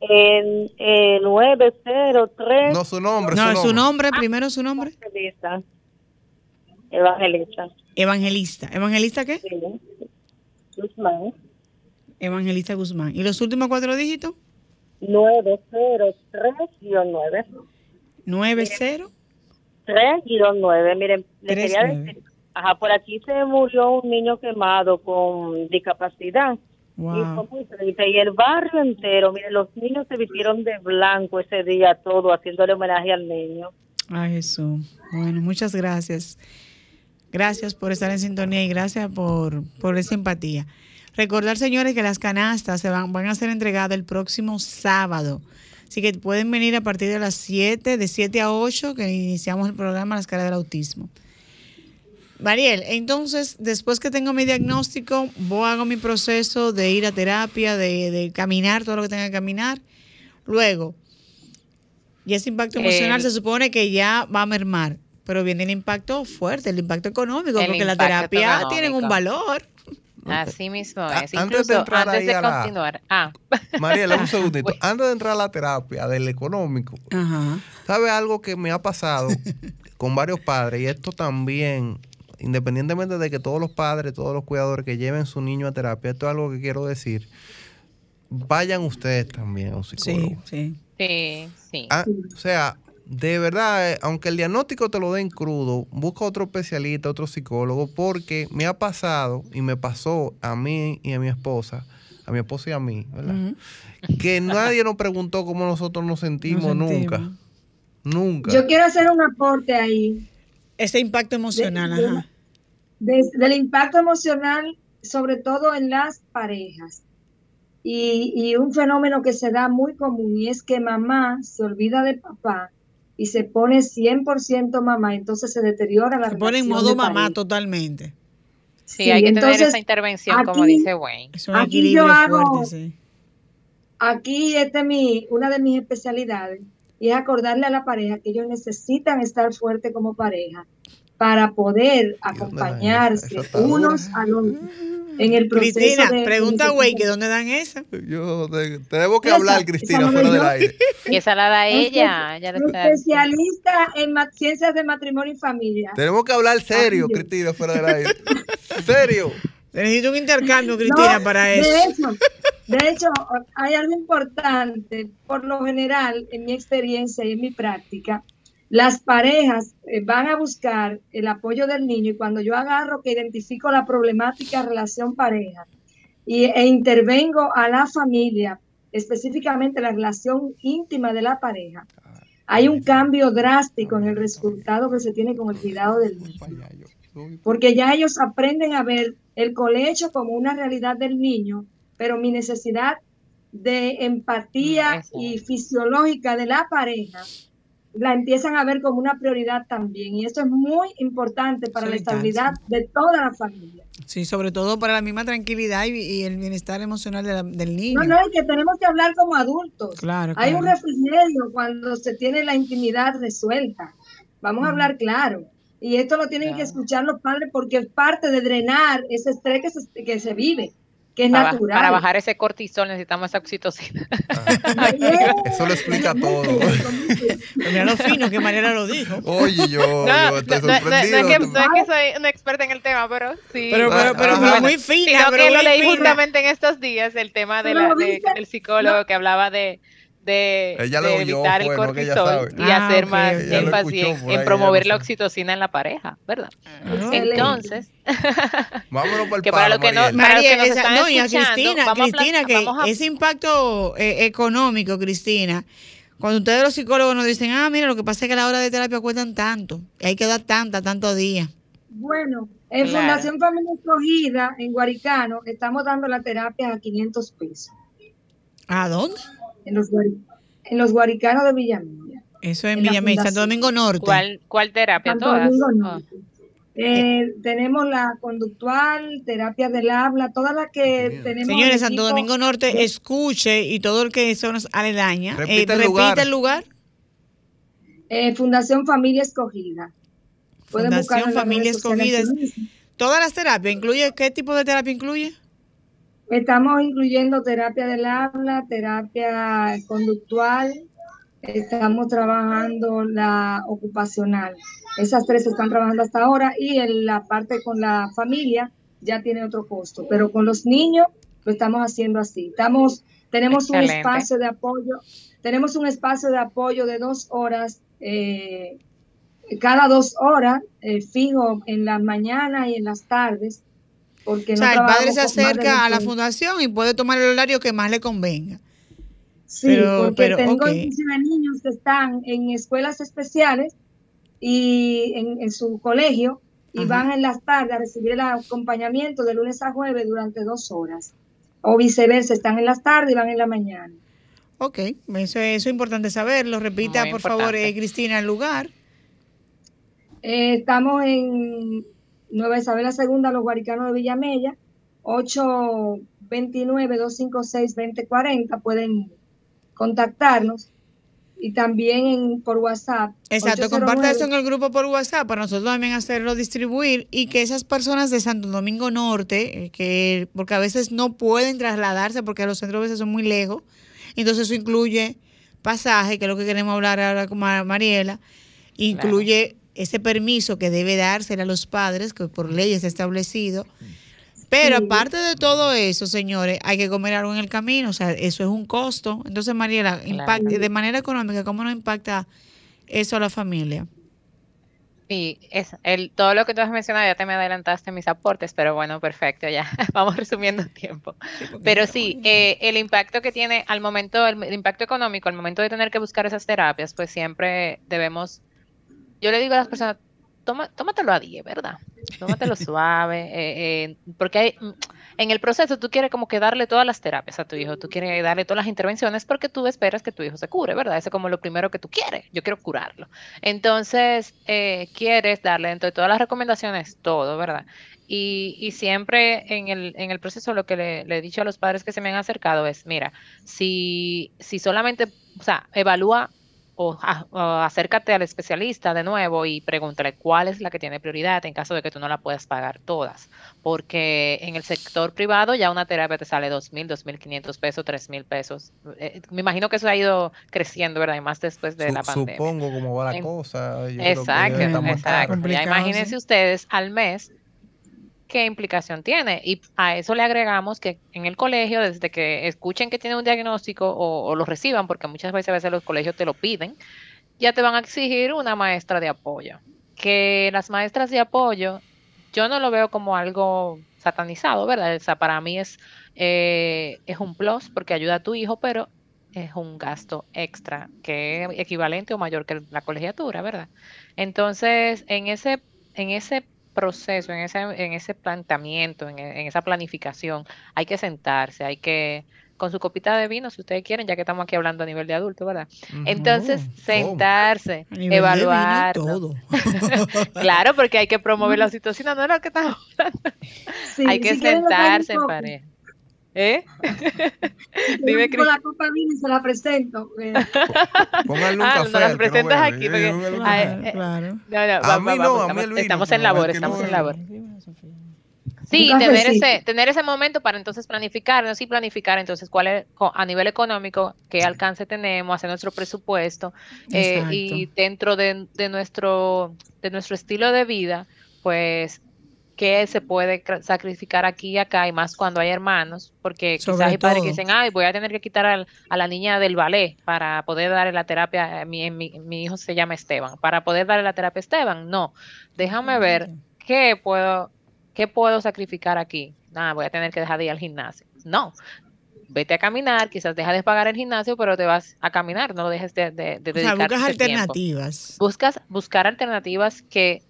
En eh, 903 No su nombre, No, su su nombre. nombre, primero su nombre. Evangelista. Evangelista. Evangelista. ¿Evangelista qué? Sí. Guzmán. Evangelista Guzmán. ¿Y los últimos cuatro dígitos? 903-9. 90. 3-9. Miren, le Tres, quería decir, ajá, por aquí se murió un niño quemado con discapacidad. Y fue Wow. muy triste. Y el barrio entero, miren, los niños se vistieron de blanco ese día, todo, haciéndole homenaje al niño. Ay, Jesús. Bueno, muchas gracias. Gracias por estar en sintonía y gracias por, por esa empatía. Recordar, señores, que las canastas se van, van a ser entregadas el próximo sábado. Así que pueden venir a partir de las 7, de 7 a 8, que iniciamos el programa Las Caras del Autismo. Mariel, entonces, después que tengo mi diagnóstico, voy hago mi proceso de ir a terapia, de, de caminar, todo lo que tenga que caminar. Luego, y ese impacto emocional El- se supone que ya va a mermar, pero viene el impacto fuerte, el impacto económico, El porque la terapia tiene un valor. Así mismo A- es. antes de Incluso entrar antes ahí de a la- continuar. Ah, Mariela, un segundito. Antes de entrar a la terapia del económico, ¿sabe algo que me ha pasado con varios padres? Y esto también, independientemente de que todos los padres, todos los cuidadores que lleven su niño a terapia, esto es algo que quiero decir. Vayan ustedes también a un psicólogo. Sí, sí, sí. Ah, o sea, de verdad, eh, aunque el diagnóstico te lo den crudo, busca otro especialista, otro psicólogo, porque me ha pasado y me pasó a mí y a mi esposa, a mi esposa y a mí, ¿verdad? Que nadie nos preguntó cómo nosotros nos sentimos, Nos sentimos. nunca. Nunca. Yo quiero hacer un aporte ahí. Ese impacto emocional, de- ajá. de- del impacto emocional, sobre todo en las parejas. Y, y un fenómeno que se da muy común y es que mamá se olvida de papá y se pone 100% mamá, entonces se deteriora la Se pone en relación modo mamá totalmente. Sí, hay que tener entonces, esa intervención, como dice Wayne. Es un Aquí equilibrio yo hago- fuerte, sí. Aquí este es mi, una de mis especialidades y es acordarle a la pareja que ellos necesitan estar fuertes como pareja para poder acompañarse unos a los en el proceso Cristina, de- pregunta de- güey que dónde dan esa. Yo te- tenemos que Esa- hablar, esa Cristina, fuera del aire. Y esa la da ella. especialista en ciencias de matrimonio y familia. Tenemos que hablar serio, Ay, Cristina, fuera del aire. serio. Necesito un intercambio, Cristina, No, para de eso. hecho, de hecho, hay algo importante, por lo general, en mi experiencia y en mi práctica, las parejas eh, van a buscar el apoyo del niño y cuando yo agarro que identifico la problemática relación pareja y, e intervengo a la familia, específicamente la relación íntima de la pareja, hay un cambio drástico en el resultado que se tiene con el cuidado del niño. Porque ya ellos aprenden a ver el colecho como una realidad del niño, pero mi necesidad de empatía y fisiológica de la pareja la empiezan a ver como una prioridad también. Y esto es muy importante para la estabilidad de toda la familia. Sí, sobre todo para la misma tranquilidad y, y el bienestar emocional de la- del niño. No, no, es que tenemos que hablar como adultos. Claro, Hay un refrigerio cuando se tiene la intimidad resuelta. Vamos a hablar claro. Y esto lo tienen que escuchar los padres porque es parte de drenar ese estrés que se, que se vive, que es Para, natural. para bajar ese cortisol necesitamos esa oxitocina. Eso lo explica todo. Mira lo fino que Mariela lo dijo. Oye, yo, No, yo estoy no, no, no, sorprendido. es que, no es que soy una experta en el tema, pero sí. Pero- pero- pero- pero muy fina, Sino pero que lo leí fina. justamente en estos días, el tema de la, de- del psicólogo que hablaba de, de, oyó, evitar el ella cortisol y Ah, hacer más énfasis en, promover la oxitocina en la pareja, ¿verdad? Excelente. Entonces, Vámonos por el Que para lo que no- Mariela. para los que María, nos esa- están no, y a escuchando, Cristina, vamos a pla- Cristina, que vamos a- ese impacto eh, económico, Cristina, cuando ustedes los psicólogos nos dicen, ah, mira, lo que pasa es que la hora de terapia cuestan tanto, y hay que dar tanta, tantos días. Bueno, en Claro. Fundación Familia Escogida, en Guaricano, estamos dando la terapia a 500 pesos. ¿A dónde? En los, en los Guaricanos de Villamilla. Eso es en En la Villamil, Santo. Domingo Norte. ¿cuál, cuál terapia? Santo Todas. Domingo Ah. Eh, tenemos la conductual, terapia del habla, todas las que tenemos. Señores, Santo Domingo Norte, escuche y todo el que son aledaña, eh, Repite el repite lugar. el lugar. Eh, Fundación Familia Escogida. Pueden Fundación Familia. Escogida. Todas las terapias, ¿incluye qué tipo de terapia incluye? Estamos incluyendo terapia del habla, terapia conductual, estamos trabajando la ocupacional. Esas tres se están trabajando hasta ahora y en la parte con la familia ya tiene otro costo, pero con los niños lo estamos haciendo así. Estamos, tenemos un espacio de apoyo, tenemos un espacio de apoyo de dos horas, eh, cada dos horas, eh, fijo en las mañanas y en las tardes. Porque O no sea, el padre se acerca a la 20. fundación y puede tomar el horario que más le convenga. Sí, Pero- porque pero, tengo ok. inclusive niños que están en escuelas especiales y en, en su colegio y Ajá. van en las tardes a recibir el acompañamiento de lunes a jueves durante dos horas. O viceversa, están en las tardes y van en la mañana. Ok, eso, eso es importante saberlo. Repita, Muy por favor, eh, Cristina, el lugar. Eh, estamos en Nueva Isabel II, Los Guaricanos de Villamella, 829-256-2040, pueden contactarnos y también en, por WhatsApp. Exacto, comparte eso en el grupo por WhatsApp para nosotros también hacerlo distribuir y que esas personas de Santo Domingo Norte, eh, que porque a veces no pueden trasladarse porque los centros a veces son muy lejos, entonces eso incluye pasaje, que es lo que queremos hablar ahora con Mariela, incluye ese permiso que debe dársele a los padres, que por ley es establecido. Pero aparte de todo eso, señores, hay que comer algo en el camino, o sea, eso es un costo. Entonces, Mariela, de manera económica, ¿cómo nos impacta eso a la familia? Sí, es el, todo lo que tú has mencionado, ya te me adelantaste mis aportes, pero bueno, perfecto, ya vamos resumiendo el tiempo. pero sí, eh, el impacto que tiene al momento, el, impacto económico, al momento de tener que buscar esas terapias, pues siempre debemos, yo le digo a las personas, toma, tómatelo a 10, ¿verdad? Tómatelo suave, eh, eh, porque hay, en el proceso tú quieres como que darle todas las terapias a tu hijo, tú quieres darle todas las intervenciones porque tú esperas que tu hijo se cure, ¿verdad? Eso es como lo primero que tú quieres, yo quiero curarlo. Entonces, eh, quieres darle dentro de todas las recomendaciones todo, ¿verdad? Y, siempre en el, en el proceso lo que le, le, he dicho a los padres que se me han acercado es, mira, si, si solamente, o sea, evalúa o, acércate al especialista de nuevo y pregúntale cuál es la que tiene prioridad en caso de que tú no la puedas pagar todas. Porque en el sector privado ya una terapia te sale dos mil, dos mil quinientos pesos, tres mil pesos. Eh, me imagino que eso ha ido creciendo, ¿verdad? Y más después de la pandemia. Supongo cómo va la cosa. exacto, exacto. Ya imagínense ustedes al mes qué implicación tiene. Y a eso le agregamos que en el colegio, desde que escuchen que tiene un diagnóstico o, lo reciban, porque muchas veces, a veces los colegios te lo piden, ya te van a exigir una maestra de apoyo. Que las maestras de apoyo, yo no lo veo como algo satanizado, ¿verdad? Para mí es, eh, es un plus porque ayuda a tu hijo, pero es un gasto extra que es equivalente o mayor que la colegiatura, ¿verdad? Entonces, en ese, en ese proceso, en ese, en ese planteamiento, en, esa planificación, hay que sentarse, hay que, con su copita de vino, si ustedes quieren, ya que estamos aquí hablando a nivel de adulto, ¿verdad? Entonces, sentarse, evaluar. todo. claro, porque hay que promover la situación, no es lo que estamos hablando. hay que sentarse en pareja. ¿Eh? Dime, con la copa vino y se la presento. Póngale un ah, café. la presentas aquí. Porque, eh, claro. No, no, a mí no, a mí el Estamos en labor, estamos en labor. Sí, tener ese, tener ese momento para entonces planificar, no sí planificar entonces cuál es a nivel económico, qué alcance tenemos, hacer nuestro presupuesto eh, y dentro de, de, nuestro, de nuestro estilo de vida, pues que se puede sacrificar aquí y acá, y más cuando hay hermanos, porque quizás hay padres que dicen, ay, voy a tener que quitar a la niña del ballet para poder darle la terapia, mi, mi, hijo se llama Esteban, para poder darle la terapia a Esteban, no, déjame ver qué puedo, qué puedo sacrificar aquí, nada, voy a tener que dejar de ir al gimnasio, no, vete a caminar, quizás deja de pagar el gimnasio, pero te vas a caminar, no lo dejes de, de, de o buscas alternativas. Buscas buscar alternativas que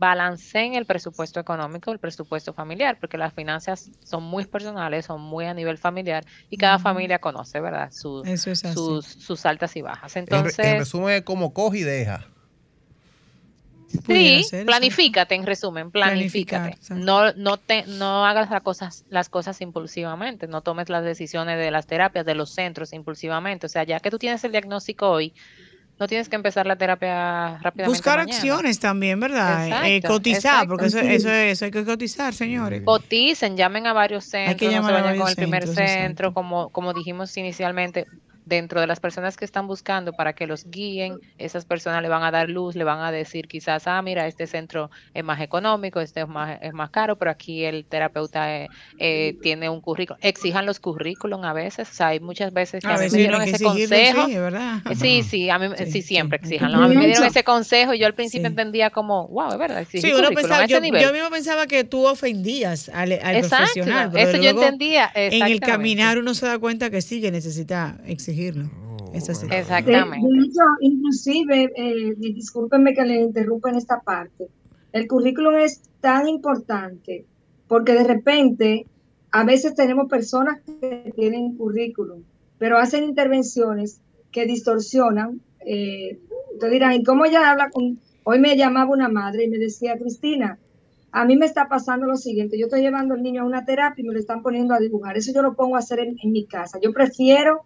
balanceen el presupuesto económico, el presupuesto familiar, porque las finanzas son muy personales, son muy a nivel familiar y cada familia conoce, ¿verdad? Sus, sus, altas y bajas. Entonces, en, resumen, como coge y deja. Sí, planifícate, en resumen, planifícate. No, no, te, no hagas las cosas, las cosas impulsivamente, no tomes las decisiones de las terapias, de los centros impulsivamente. O sea, ya que tú tienes el diagnóstico hoy, no tienes que empezar la terapia rápidamente. Buscar acciones también, ¿verdad? Eh, cotizar, porque eso, eso, eso, hay que cotizar, señores. Coticen, llamen a varios centros, hay que llamar no se vayan con el primer centro, como, como dijimos inicialmente, dentro de las personas que están buscando para que los guíen, esas personas le van a dar luz, le van a decir quizás, ah, mira, este centro es más económico, este es más, es más caro, pero aquí el terapeuta eh, eh, tiene un currículum. Exijan los currículum a veces, o sea, hay muchas veces que a, mí me dieron ese consejo. Sí, ¿verdad? Eh, sí, sí, a mí sí, siempre exijan. A mí me dieron ese consejo y yo al principio entendía como, wow, es verdad. Sí, uno pensaba, yo, yo, mismo pensaba que tú ofendías al, al Exacto, profesional. Eso yo entendía. En el caminar uno se da cuenta que sí, que necesita exigir Oh, Exactamente. De, hecho, inclusive, eh, discúlpenme que le interrumpa en esta parte, el currículum es tan importante porque de repente a veces tenemos personas que tienen currículum, pero hacen intervenciones que distorsionan. Eh, ustedes dirán, ¿y cómo ella habla con...? Hoy me llamaba una madre y me decía, Cristina, a mí me está pasando lo siguiente, yo estoy llevando al niño a una terapia y me lo están poniendo a dibujar, eso yo lo pongo a hacer en, en mi casa, yo prefiero,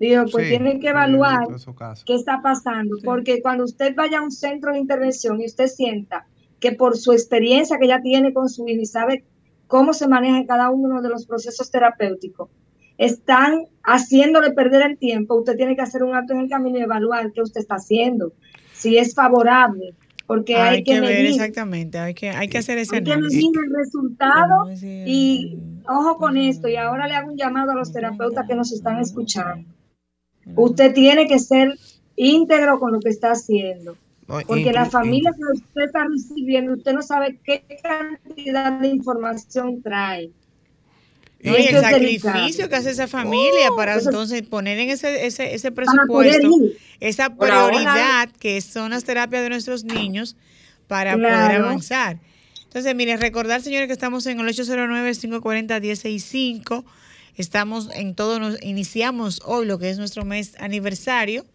digo, pues Sí, tienen que evaluar en qué está pasando, porque cuando usted vaya a un centro de intervención y usted sienta que por su experiencia que ya tiene con su hijo y sabe cómo se maneja cada uno de los procesos terapéuticos, están haciéndole perder el tiempo, usted tiene que hacer un acto en el camino y evaluar qué usted está haciendo, si es favorable, porque hay, hay que ver medir, exactamente, hay que, hay que hacer ese hay que análisis. medir el resultado y ojo con esto, y ahora le hago un llamado a los terapeutas que nos están escuchando. Usted tiene que ser íntegro con lo que está haciendo. Porque la familia que usted está recibiendo, usted no sabe qué cantidad de información trae. No, y el sacrificio que hace esa familia para eso- entonces poner en ese, ese, ese Para presupuesto esa ahora. prioridad que son las terapias de nuestros niños para poder avanzar. Entonces, mire, recordar, señores, que estamos en el 809-540-1065. Estamos en todo, nos iniciamos hoy lo que es nuestro mes aniversario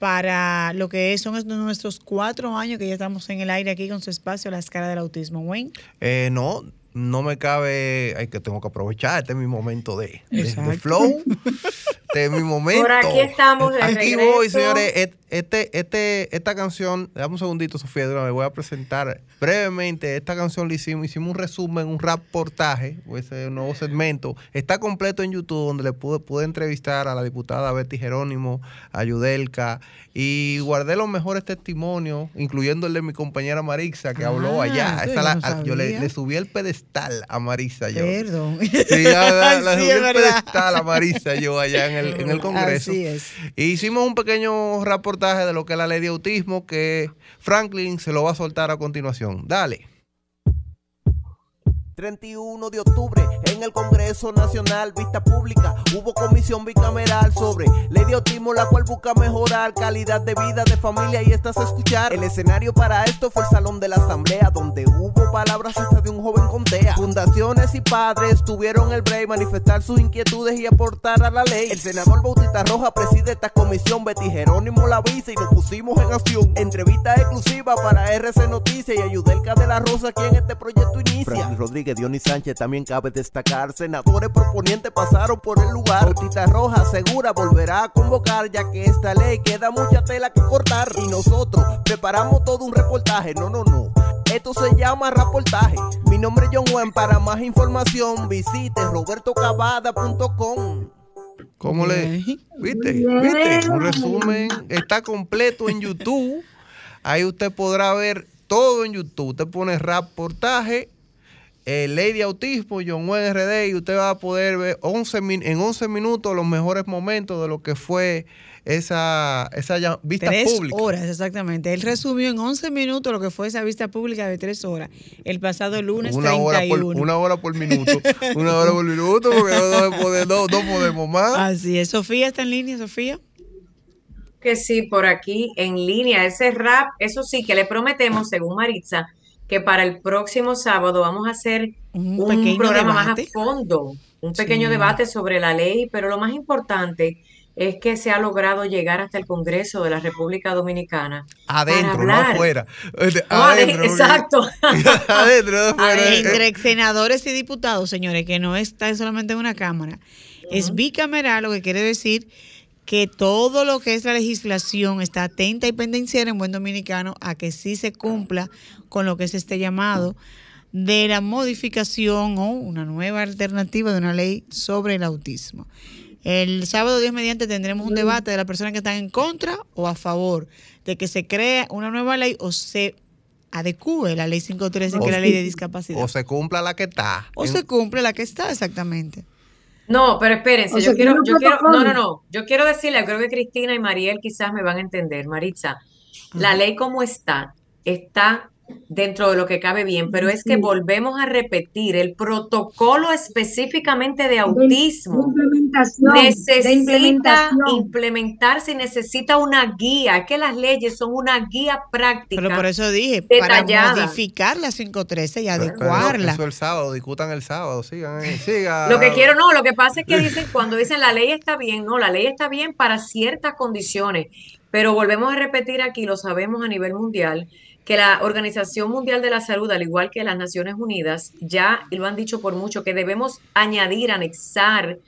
para lo que son nuestros cuatro años que ya estamos en el aire aquí con su espacio, la escala del autismo. Wayne. Eh, no, no me cabe, ay, que tengo que aprovechar, este es mi momento de, de- de Exacto. flow, este es mi momento. Por aquí estamos de Aquí regreso. voy, señores, este, este, esta canción, dame un segundito, Sofía, vez voy a presentar brevemente, esta canción la hicimos, hicimos un resumen, un reportaje, ese nuevo segmento, está completo en YouTube, donde le pude, pude entrevistar a la diputada Betty Jerónimo, a Yudelka, y guardé los mejores testimonios, incluyendo el de mi compañera Marisa, que habló Ah, allá. Esa yo la- no yo le, le subí el pedestal a Marisa. Yo. Perdón. Sí, la, la Sí, subí el verdad. pedestal a Marisa yo allá en el, en el Congreso. Así es. Hicimos un pequeño reportaje de lo que es la ley de autismo que Franklin se lo va a soltar a continuación. Dale. 31 de octubre en el Congreso Nacional, vista pública, hubo comisión bicameral sobre ley de autismo, la cual busca mejorar calidad de vida de familia y estás a escuchar. El escenario para esto fue el Salón de la Asamblea, donde hubo palabras hasta de un joven con TEA. Fundaciones y padres tuvieron el break, manifestar sus inquietudes y aportar a la ley. El senador Bautista Roja preside esta comisión, Betty Jerónimo la avisa y nos pusimos en acción. Entrevista exclusiva para RC Noticias y Ayudelca de la Rosa, quien este proyecto inicia. Dionis Sánchez, también cabe destacar. Senadores proponientes pasaron por el lugar. Bautista Roja segura volverá a convocar, ya que esta ley queda mucha tela que cortar. Y nosotros preparamos todo un reportaje. No, no, no. Esto se llama reportaje. Mi nombre es John Juan. Para más información, visite robertocavada.com. ¿Cómo le.? ¿Viste? ¿Viste? Un resumen. Está completo en YouTube. Ahí usted podrá ver todo en YouTube. Usted pone reportaje, eh, ley de autismo, John Wayne RD, y usted va a poder ver 11 min- en 11 minutos los mejores momentos de lo que fue esa, esa ya- vista Tres pública. horas, exactamente. Él resumió en 11 minutos lo que fue esa vista pública de tres horas, el pasado lunes Una hora, 31. por, una hora por minuto. una hora por minuto, porque no, no podemos- no- no podemos más. Así es. Sofía está en línea, Sofía. que sí, por aquí en línea, ese rap, eso sí, que le prometemos, según Maritza, que para el próximo sábado vamos a hacer un, pequeño programa más a fondo, un pequeño Sí. debate sobre la ley, pero lo más importante es que se ha logrado llegar hasta el Congreso de la República Dominicana. Adentro, no afuera. No, adentro, exacto. adentro, no afuera. Entre senadores y diputados, señores, que no está solamente en una cámara. Es bicameral, lo que quiere decir que todo lo que es la legislación está atenta y pendenciera en buen dominicano a que sí se cumpla con lo que es este llamado de la modificación o una nueva alternativa de una ley sobre el autismo. El sábado 10 mediante tendremos un debate de las personas que están en contra o a favor de que se cree una nueva ley o se adecue la ley 513, que es la ley de discapacidad. O se cumpla la que está. O se cumple la que está exactamente. No, pero espérense, O yo quiero, yo quiero, no, no, no, yo quiero decirle, creo que Cristina y Mariel quizás me van a entender, Maritza, la ley como está, está dentro de lo que cabe bien, pero es que Sí. volvemos a repetir, el protocolo específicamente de autismo implementación, de necesita implementación. implementarse y necesita una guía, es que las leyes son una guía práctica. Pero por eso dije, detallada. para modificar la 513 y Pero- pero adecuarla. Eso el sábado, discutan el sábado, sigan ahí, sigan. Lo que quiero, no, lo que pasa es que dicen, cuando dicen la ley está bien, no, la ley está bien para ciertas condiciones, Pero volvemos a repetir aquí, lo sabemos a nivel mundial, que la Organización Mundial de la Salud, al igual que las Naciones Unidas, ya lo han dicho por mucho, que debemos añadir, anexar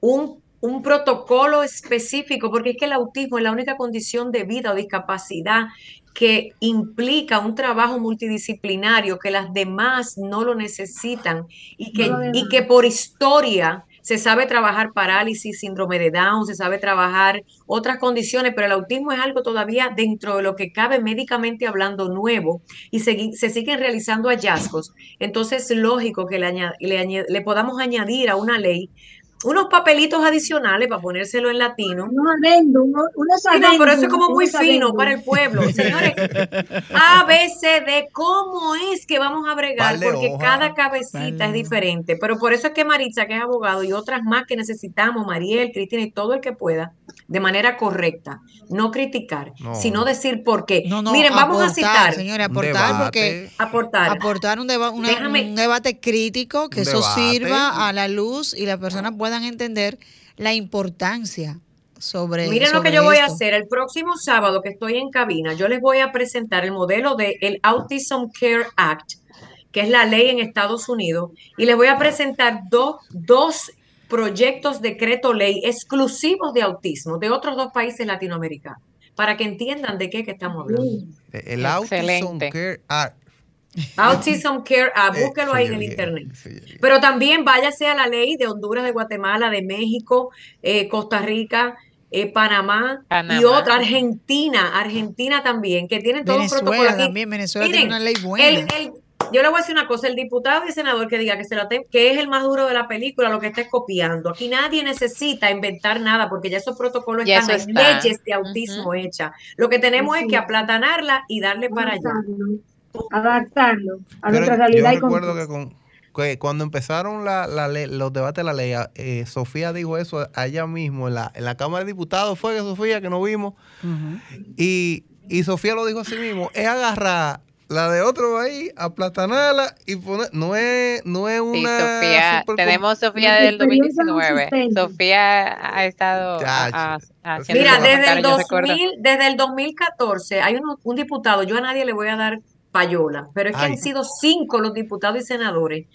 un, un protocolo específico, porque es que el autismo es la única condición de vida o discapacidad que implica un trabajo multidisciplinario que las demás no lo necesitan y que, No y que por historia se sabe trabajar parálisis, síndrome de Down, se sabe trabajar otras condiciones, pero el autismo es algo todavía dentro de lo que cabe médicamente hablando nuevo y se, siguen realizando hallazgos. Entonces es lógico que le podamos añadir a una ley unos papelitos adicionales para ponérselo en latino. Unos adendum, uno- unos Sí, no, pero eso es adendum, como muy fino adendum. para el pueblo. Señores, A, B, C, D, ¿cómo es que vamos a bregar? Vale, Porque hoja. cada cabecita es diferente. Pero por eso es que Maritza, que es abogado, y otras más que necesitamos, Mariel, Cristina y todo el que pueda, de manera correcta, no criticar, No. sino decir por qué. No, no, Miren, vamos a citar. señora, aportar porque aportar. aportar un, deba- una- Déjame- un debate crítico que eso sirva a la luz y las personas puedan entender la importancia sobre Miren lo que yo voy a hacer. El próximo sábado que estoy en cabina, yo les voy a presentar el modelo del el Autism Care Act, que es la ley en Estados Unidos, y les voy a presentar dos, dos proyectos decreto ley exclusivos de autismo de otros dos países latinoamericanos, para que entiendan de qué que estamos hablando. El Autism. Care Act. Autism Care Act, Eh, búsquelo ahí en el internet. Pero también váyase a la ley de Honduras, de Guatemala, de México, eh, Costa Rica, eh, Panamá, y otra, Argentina, Argentina también, que tienen todos los protocolos Venezuela aquí. también, Venezuela Miren, tiene una ley buena. el- el- yo le voy a decir una cosa, el diputado y el senador que diga que, se la te- que es el más duro de la película, lo que está es copiando. Aquí nadie necesita inventar nada porque ya esos protocolos Ya están, eso hay está. leyes de autismo hechas. Lo que tenemos es que aplatanarla y darle para allá. Adaptarlo a Pero nuestra yo realidad y recuerdo que, con, que cuando empezaron la, la ley- los debates de la ley, eh, Sofía dijo eso allá mismo en la, en la Cámara de Diputados, fue que Sofía, que nos vimos, y, y Sofía lo dijo así mismo, es agarrar la de otro ahí, aplatanarla y poner, no es, no es Sí, una... Sofía, super- tenemos Sofía del 2019. Sofía ha estado a- a- haciendo Mira, desde el, comentario, yo recuerdo. 2000, desde el 2014 hay uno- un diputado, yo a nadie le voy a dar payola, pero es que Ay. han sido cinco los diputados y senadores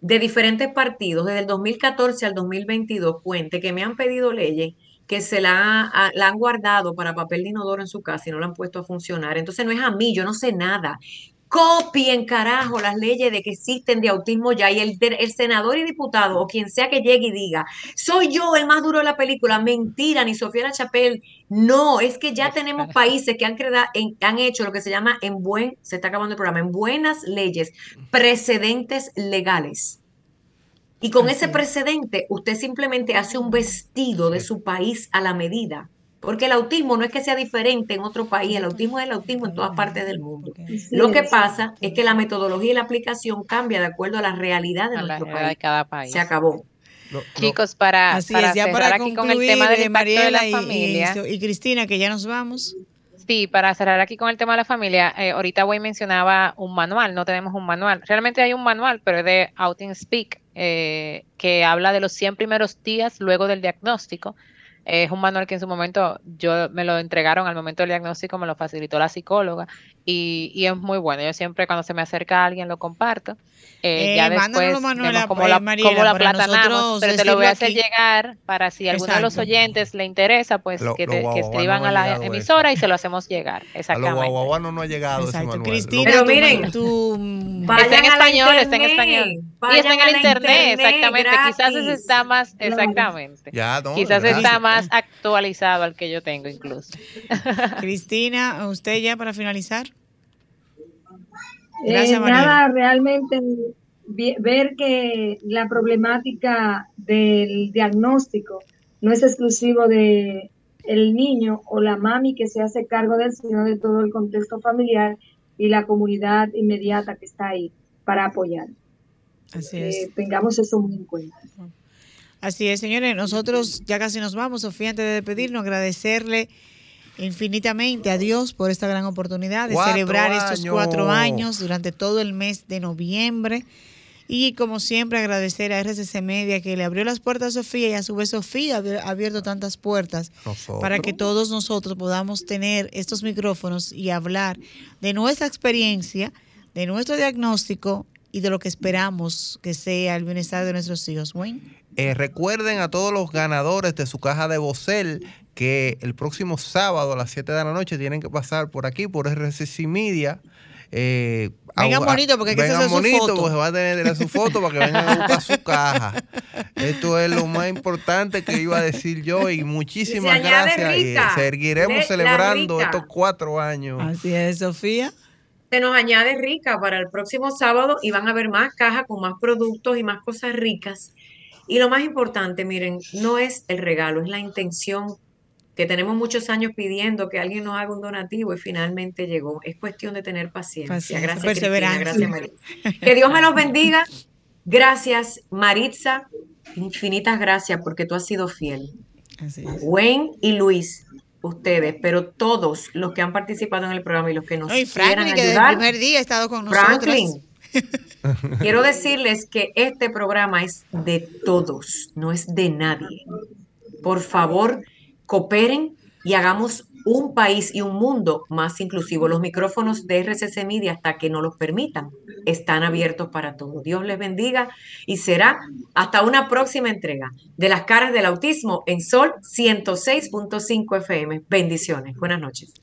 de diferentes partidos desde el 2014 al 2022, cuente, que me han pedido leyes que se la, ha- la han guardado para papel de inodoro en su casa y no la han puesto a funcionar. Entonces no es a mí, yo no sé nada. Copien, carajo, las leyes de que existen de autismo ya y el, el senador y diputado o quien sea que llegue y diga, soy yo el más duro de la película, mentira, ni Sofía La Chapelle, no, es que ya tenemos países que han, en- han hecho lo que se llama en buen, se está acabando el programa, en buenas leyes, precedentes legales. Y con ese precedente, usted simplemente hace un vestido de su país a la medida. Porque el autismo no es que sea diferente en otro país, el autismo es el autismo en todas partes del mundo. Lo que pasa es que la metodología y la aplicación cambia de acuerdo a la realidad de A nuestro realidad de país. cada país. Se acabó. Chicos, para, Así para es, ya cerrar para aquí con el tema del eh, impacto de la y- familia. y Cristina, que ya nos vamos. Sí, para cerrar aquí con el tema de la familia, eh, ahorita Wayne mencionaba un manual, no tenemos un manual. Realmente hay un manual, pero es de Outing Speak, eh, que habla de los 100 primeros días luego del diagnóstico. Eh, es un manual que en su momento yo me lo entregaron al momento del diagnóstico, me lo facilitó la psicóloga y, y es muy bueno. Yo siempre cuando se me acerca alguien lo comparto. Eh, Eh, ya mándanoslo, después Manuela, cómo eh, la, Mariela, cómo la nosotros pero te lo voy a hacer aquí. llegar para si alguno de los oyentes le interesa, pues Lo- que, te- que escriban no a la emisora y se lo hacemos llegar. A los Exactamente. guaguaguanos no ha llegado. Cristina, Pero miren, tu- Está en español, está en español. Y está en el internet, internet, exactamente. Quizás ese está más, exactamente. Ya, no, Quizás gracias. está más actualizado al que yo tengo incluso. Cristina, usted ya para finalizar. Eh, Gracias, Mariela. nada, realmente ver que la problemática del diagnóstico no es exclusivo de el niño o la mami que se hace cargo de él, sino de todo el contexto familiar y la comunidad inmediata que está ahí para apoyar. Así Eh, es. tengamos eso muy en cuenta. Así es, señores. Nosotros ya casi nos vamos. Sofía, antes de despedirnos, agradecerle infinitamente a Dios por esta gran oportunidad de celebrar estos cuatro años durante todo el mes de noviembre Y como siempre, agradecer a RCC Media que le abrió las puertas a Sofía y a su vez Sofía ha abierto tantas puertas Nosotros. para que todos nosotros podamos tener estos micrófonos y hablar de nuestra experiencia, de nuestro diagnóstico y de lo que esperamos que sea el bienestar de nuestros hijos. Wayne. Eh, recuerden a todos los ganadores de su caja de Bocel que el próximo sábado a las 7 de la noche tienen que pasar por aquí, por RCC Media. Eh, Vengan a- bonito, porque hay que vengan hacerse su bonito, foto. porque va a tener su foto para que vengan a buscar su caja. Esto es lo más importante que iba a decir yo y muchísimas Y se gracias. Y rica. seguiremos celebrando estos cuatro años. Así es, Sofía. Se nos añade rica para el próximo sábado y van a haber más cajas con más productos y más cosas ricas. Y lo más importante, miren, no es el regalo, es la intención que tenemos muchos años pidiendo que alguien nos haga un donativo y finalmente llegó. Es cuestión de tener paciencia. Paciencia, gracias, Cristina. perseverancia. Gracias, Maritza. Que Dios me los bendiga. Gracias, Maritza. Infinitas gracias porque tú has sido fiel. Así es. Wayne y Luis, ustedes, pero todos los que han participado en el programa y los que nos No, y quieran Franklin, que desde el ayudar, primer día ha estado con nosotros. Franklin, quiero decirles que este programa es de todos, no es de nadie. Por favor, cooperen y hagamos un país y un mundo más inclusivo. Los micrófonos de RCC Media, hasta que nos los permitan, están abiertos para todos. Dios les bendiga y será hasta una próxima entrega de las caras del autismo en Sol 106.5 FM. Bendiciones. Buenas noches.